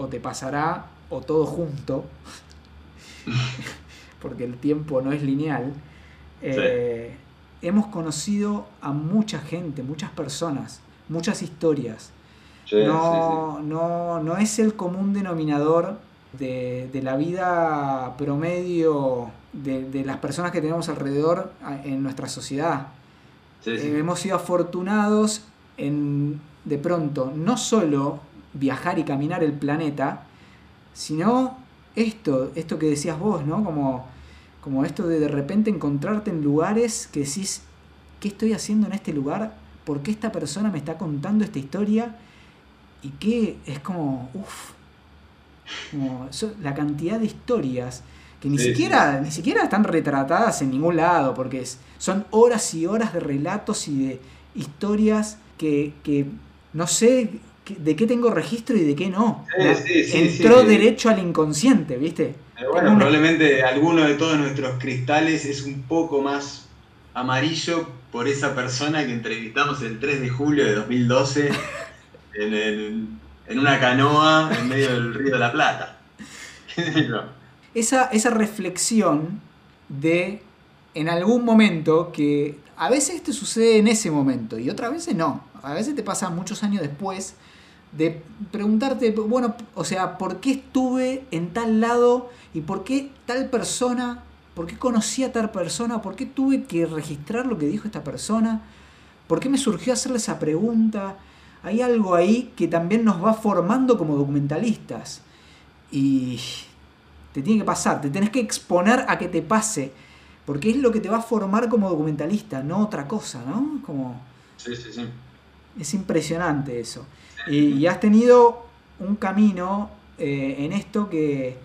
te pasará o todo junto, <laughs> porque el tiempo no es lineal. Eh, hemos conocido a mucha gente, muchas personas muchas historias. No, No, no es el común denominador de, la vida promedio de, las personas que tenemos alrededor en nuestra sociedad. Eh, hemos sido afortunados en, de pronto, no solo viajar y caminar el planeta, sino esto, esto que decías vos, ¿no? Como, como esto de de repente encontrarte en lugares que decís, ¿qué estoy haciendo en este lugar? por qué esta persona me está contando esta historia y que es como, uff, la cantidad de historias que ni, siquiera, ni siquiera están retratadas en ningún lado, porque son horas y horas de relatos y de historias que, no sé de qué tengo registro y de qué no. Entró derecho al inconsciente, ¿viste? bueno, probablemente alguno de todos nuestros cristales es un poco más amarillo por esa persona que entrevistamos el 3 de julio de 2012 <laughs> en, en una canoa en medio del río de la Plata. <laughs> esa, esa reflexión de en algún momento que a veces te sucede en ese momento y otras veces no. A veces te pasa muchos años después de preguntarte, bueno, o sea, ¿por qué estuve en tal lado y por qué tal persona, por qué conocí a tal persona, por qué tuve que registrar lo que dijo esta persona, por qué me surgió hacerle esa pregunta? Hay algo ahí que también nos va formando como documentalistas y te tiene que pasar, te tenés que exponer a que te pase, porque es lo que te va a formar como documentalista, no otra cosa, ¿no? Como... Sí, sí, sí. Es impresionante eso. Y, has tenido un camino eh, en esto que,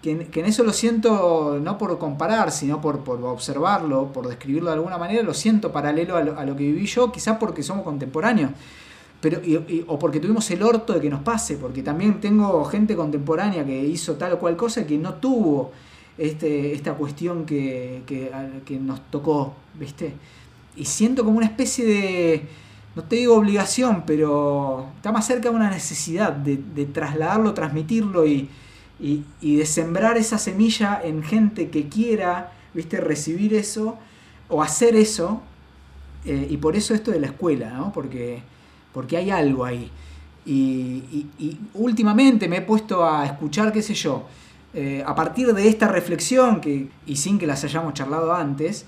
que, en eso lo siento no por comparar, sino por, por, observarlo, por describirlo de alguna manera, lo siento paralelo a lo, a lo que viví yo, quizás porque somos contemporáneos. Pero, o porque tuvimos el orto de que nos pase, porque también tengo gente contemporánea que hizo tal o cual cosa que no tuvo este, esta cuestión que, que, que nos tocó, ¿viste? Y siento como una especie de, no te digo obligación, pero está más cerca de una necesidad de, trasladarlo, transmitirlo y, de sembrar esa semilla en gente que quiera, viste, recibir eso o hacer eso. Eh, y por eso esto de la escuela, ¿no? Porque, porque hay algo ahí. Y, últimamente me he puesto a escuchar, qué sé yo, eh, a partir de esta reflexión, que, y sin que las hayamos charlado antes,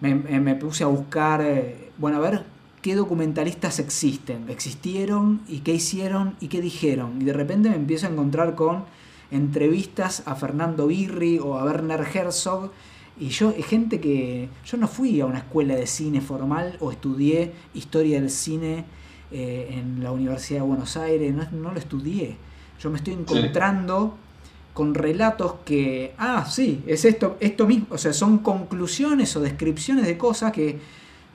me, puse a buscar, eh, bueno, a ver qué documentalistas existen, existieron y qué hicieron y qué dijeron. Y de repente me empiezo a encontrar con entrevistas a Fernando Birri o a Werner Herzog. Y yo, gente que. Yo no fui a una escuela de cine formal o estudié historia del cine eh, en la Universidad de Buenos Aires, no, lo estudié. Yo me estoy encontrando con relatos que. Ah, sí, es esto, esto mismo. O sea, son conclusiones o descripciones de cosas que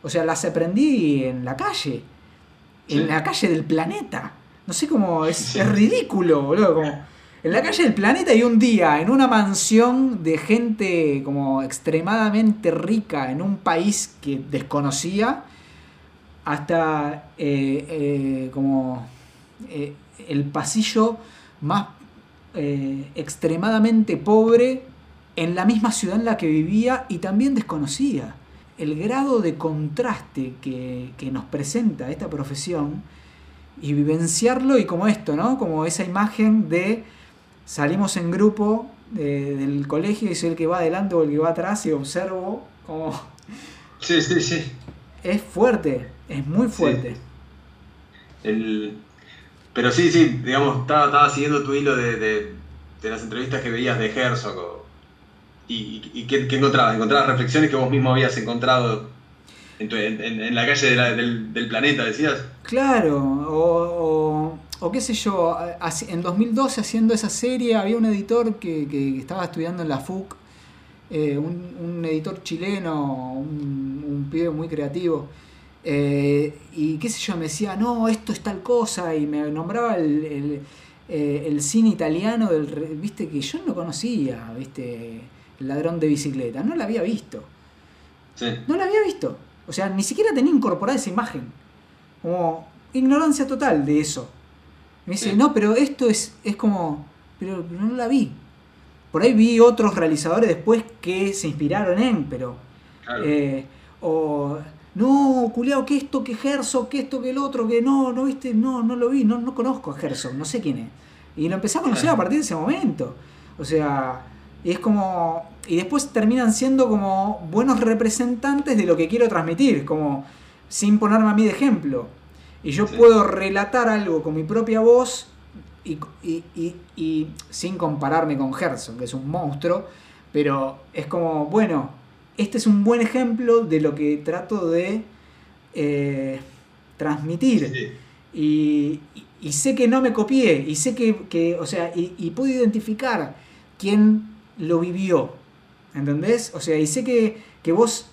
o sea, las aprendí en la calle. En la calle del planeta. No sé cómo. Es, ridículo, boludo. en la calle del planeta y un día en una mansión de gente como extremadamente rica en un país que desconocía. Hasta eh, eh, como eh, el pasillo más extremadamente pobre en la misma ciudad en la que vivía y también desconocía el grado de contraste que, nos presenta esta profesión y vivenciarlo y como esto, ¿no? Como esa imagen de salimos en grupo del colegio y soy el que va adelante o el que va atrás y observo como... Sí, sí, sí. Es fuerte, es muy fuerte. Pero sí, sí, digamos, estaba, siguiendo tu hilo de, de, las entrevistas que veías de Herzog ¿Y, qué, encontrabas? ¿Encontrabas reflexiones que vos mismo habías encontrado en, la calle del, planeta, decías? Claro, o, qué sé yo, en 2012 haciendo esa serie había un editor que, estaba estudiando en la FUC, eh, un, editor chileno, un, pibe muy creativo. Eh, y qué sé yo, me decía, no, esto es tal cosa, y me nombraba el, eh, el, cine italiano, del, viste, que yo no conocía, viste, el ladrón de bicicleta. No la había visto. No la había visto. O sea, ni siquiera tenía incorporada esa imagen. Como ignorancia total de eso. Me dice, no, pero esto es, es como... Pero, no la vi. Por ahí vi otros realizadores después que se inspiraron en, pero... Eh, o... No, culiao, que esto, que Herzog, que esto, que el otro, que no, no viste, no, no lo vi, no, no conozco a Herzog, no sé quién es. Y lo empecé a conocer a partir de ese momento. O sea, y es como. Y después terminan siendo como buenos representantes de lo que quiero transmitir, como sin ponerme a mí de ejemplo. Y yo puedo relatar algo con mi propia voz y, y, sin compararme con Gerson, que es un monstruo, pero es como, bueno, este es un buen ejemplo de lo que trato de eh, transmitir. Y, sé que no me copié, y sé que, que o sea, y, puedo identificar quién lo vivió. ¿Entendés? O sea, y sé que, vos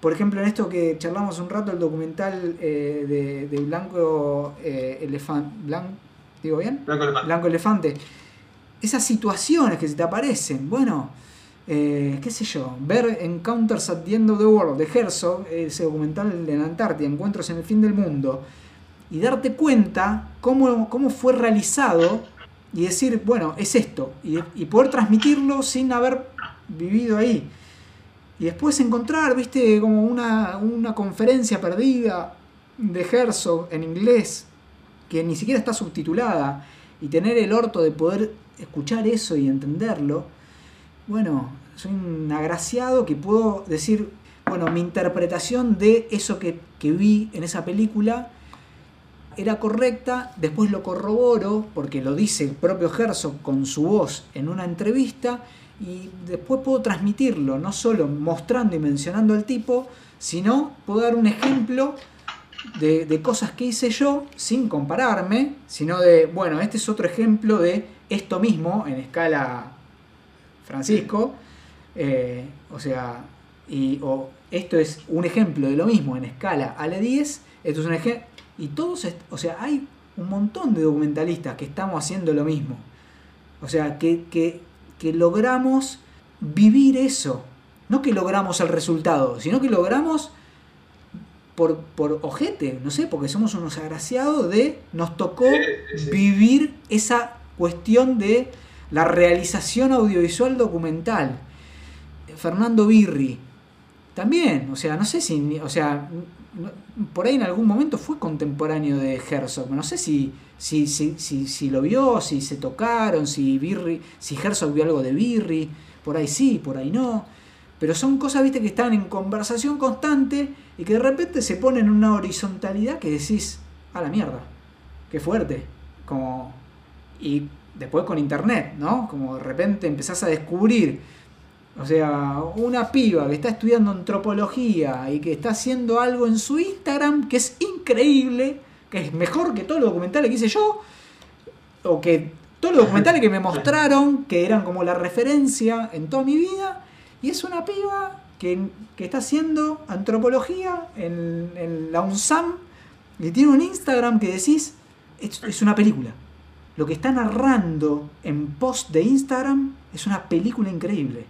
por ejemplo, en esto que charlamos un rato, el documental eh, de, Blanco eh, Elefante. ¿Digo bien? Blanco Elefante. Blanco Elefante. Esas situaciones que se te aparecen, bueno, eh, qué sé yo, ver Encounters at the End of the World de Herzog, ese documental de la Antártida, Encuentros en el Fin del Mundo, y darte cuenta cómo, cómo fue realizado y decir, bueno, es esto, y, poder transmitirlo sin haber vivido ahí. Y después encontrar, viste, como una, conferencia perdida de Herzog en inglés, que ni siquiera está subtitulada, y tener el orto de poder escuchar eso y entenderlo, bueno, soy un agraciado que puedo decir, bueno, mi interpretación de eso que, que vi en esa película era correcta, después lo corroboro, porque lo dice el propio Herzog con su voz en una entrevista, y después puedo transmitirlo, no solo mostrando y mencionando al tipo, sino puedo dar un ejemplo de, cosas que hice yo sin compararme, sino de, bueno, este es otro ejemplo de esto mismo en escala Francisco, eh, o sea, y, o esto es un ejemplo de lo mismo en escala ALE10, esto es un ejemplo, y todos, o sea, hay un montón de documentalistas que estamos haciendo lo mismo. O sea, que, que que logramos vivir eso. No que logramos el resultado, sino que logramos por, por ojete, no sé, porque somos unos agraciados de, nos tocó vivir esa cuestión de la realización audiovisual documental. Fernando Birri, también, o sea, no sé si, o sea, por ahí en algún momento fue contemporáneo de Herzog, no sé si si, si, si, si lo vio, si se tocaron, si Birri, si Herzog vio algo de Birri, por ahí sí, por ahí no. Pero son cosas, viste, que están en conversación constante y que de repente se ponen en una horizontalidad que decís, a la mierda, qué fuerte. Como, y después con internet, ¿no? Como de repente empezás a descubrir, o sea, una piba que está estudiando antropología y que está haciendo algo en su Instagram que es increíble que es mejor que todos los documentales que hice yo, o que todos los documentales que me <laughs> mostraron, que eran como la referencia en toda mi vida, y es una piba que, está haciendo antropología en, la UNSAM, y tiene un Instagram que decís, es, es una película. Lo que está narrando en post de Instagram es una película increíble.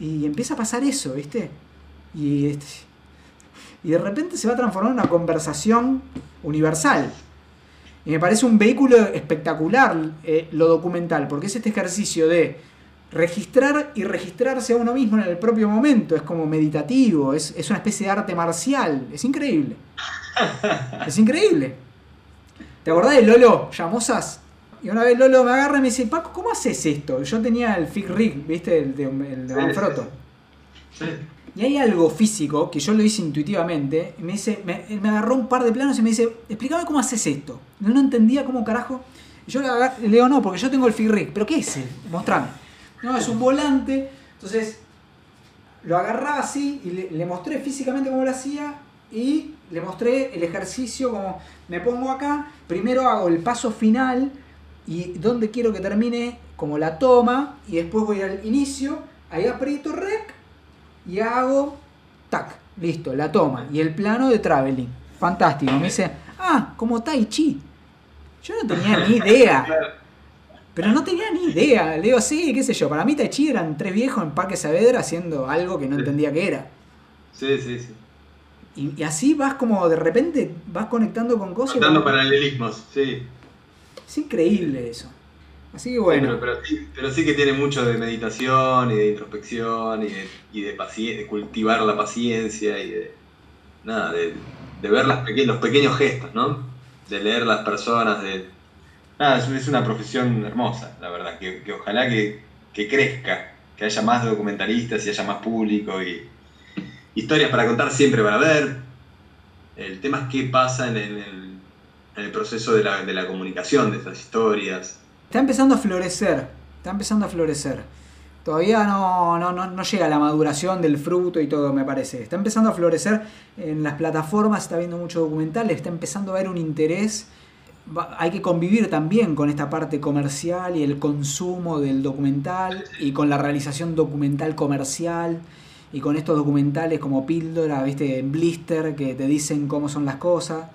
Y empieza a pasar eso, ¿viste? Y este, y de repente se va a transformar en una conversación universal. Y me parece un vehículo espectacular eh, lo documental, porque es este ejercicio de registrar y registrarse a uno mismo en el propio momento, es como meditativo, es, una especie de arte marcial, es increíble. Es increíble. ¿Te acordás de Lolo Llamosas? Y una vez Lolo me agarra y me dice, Paco, ¿cómo haces esto? Yo tenía el Fig Rig, ¿viste? El de, el de Manfrotto. sí. Y hay algo físico que yo lo hice intuitivamente. me dice, me, agarró un par de planos y me dice, explícame cómo haces esto. No, no entendía cómo carajo. yo le, digo, no, porque yo tengo el Figric. ¿Pero qué es? Él? Mostrame. No, es un volante. Entonces, lo agarraba así y le, le, mostré físicamente cómo lo hacía y le mostré el ejercicio como me pongo acá, primero hago el paso final y donde quiero que termine como la toma y después voy al inicio, ahí aprieto rec y hago, tac, listo, la toma. Y el plano de traveling. Fantástico. Me dice, ah, como Tai Chi. Yo no tenía ni <laughs> idea. Pero no tenía ni idea. Le digo, sí, qué sé yo. Para mí Tai Chi eran tres viejos en Parque Saavedra haciendo algo que no entendía qué era. Sí, sí, sí. Y, así vas como de repente vas conectando con cosas. Dando paralelismos, sí. Es increíble eso. Así que bueno. pero, sí, que tiene mucho de meditación y de introspección y de, y de, cultivar la paciencia y de, nada, de, ver las los pequeños gestos, ¿no? De leer las personas, de... Nada, es, una profesión hermosa, la verdad, que, ojalá que, crezca, que haya más documentalistas y haya más público y historias para contar siempre para ver. El tema es qué pasa en el proceso de la, de la comunicación de esas historias Está empezando a florecer, está empezando a florecer. Todavía no, no, no, llega la maduración del fruto y todo, me parece. Está empezando a florecer en las plataformas, está viendo mucho documental, está empezando a haber un interés. Hay que convivir también con esta parte comercial y el consumo del documental y con la realización documental comercial y con estos documentales como Píldora, viste, en Blister, que te dicen cómo son las cosas.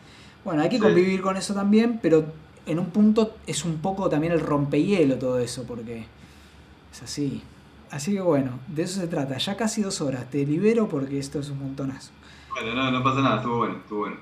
Bueno, hay que convivir con eso también, pero en un punto es un poco también el rompehielo todo eso, porque es así. Así que bueno, de eso se trata. Ya casi dos horas. Te libero porque esto es un montonazo. Bueno, no, no pasa nada, estuvo bueno, estuvo bueno.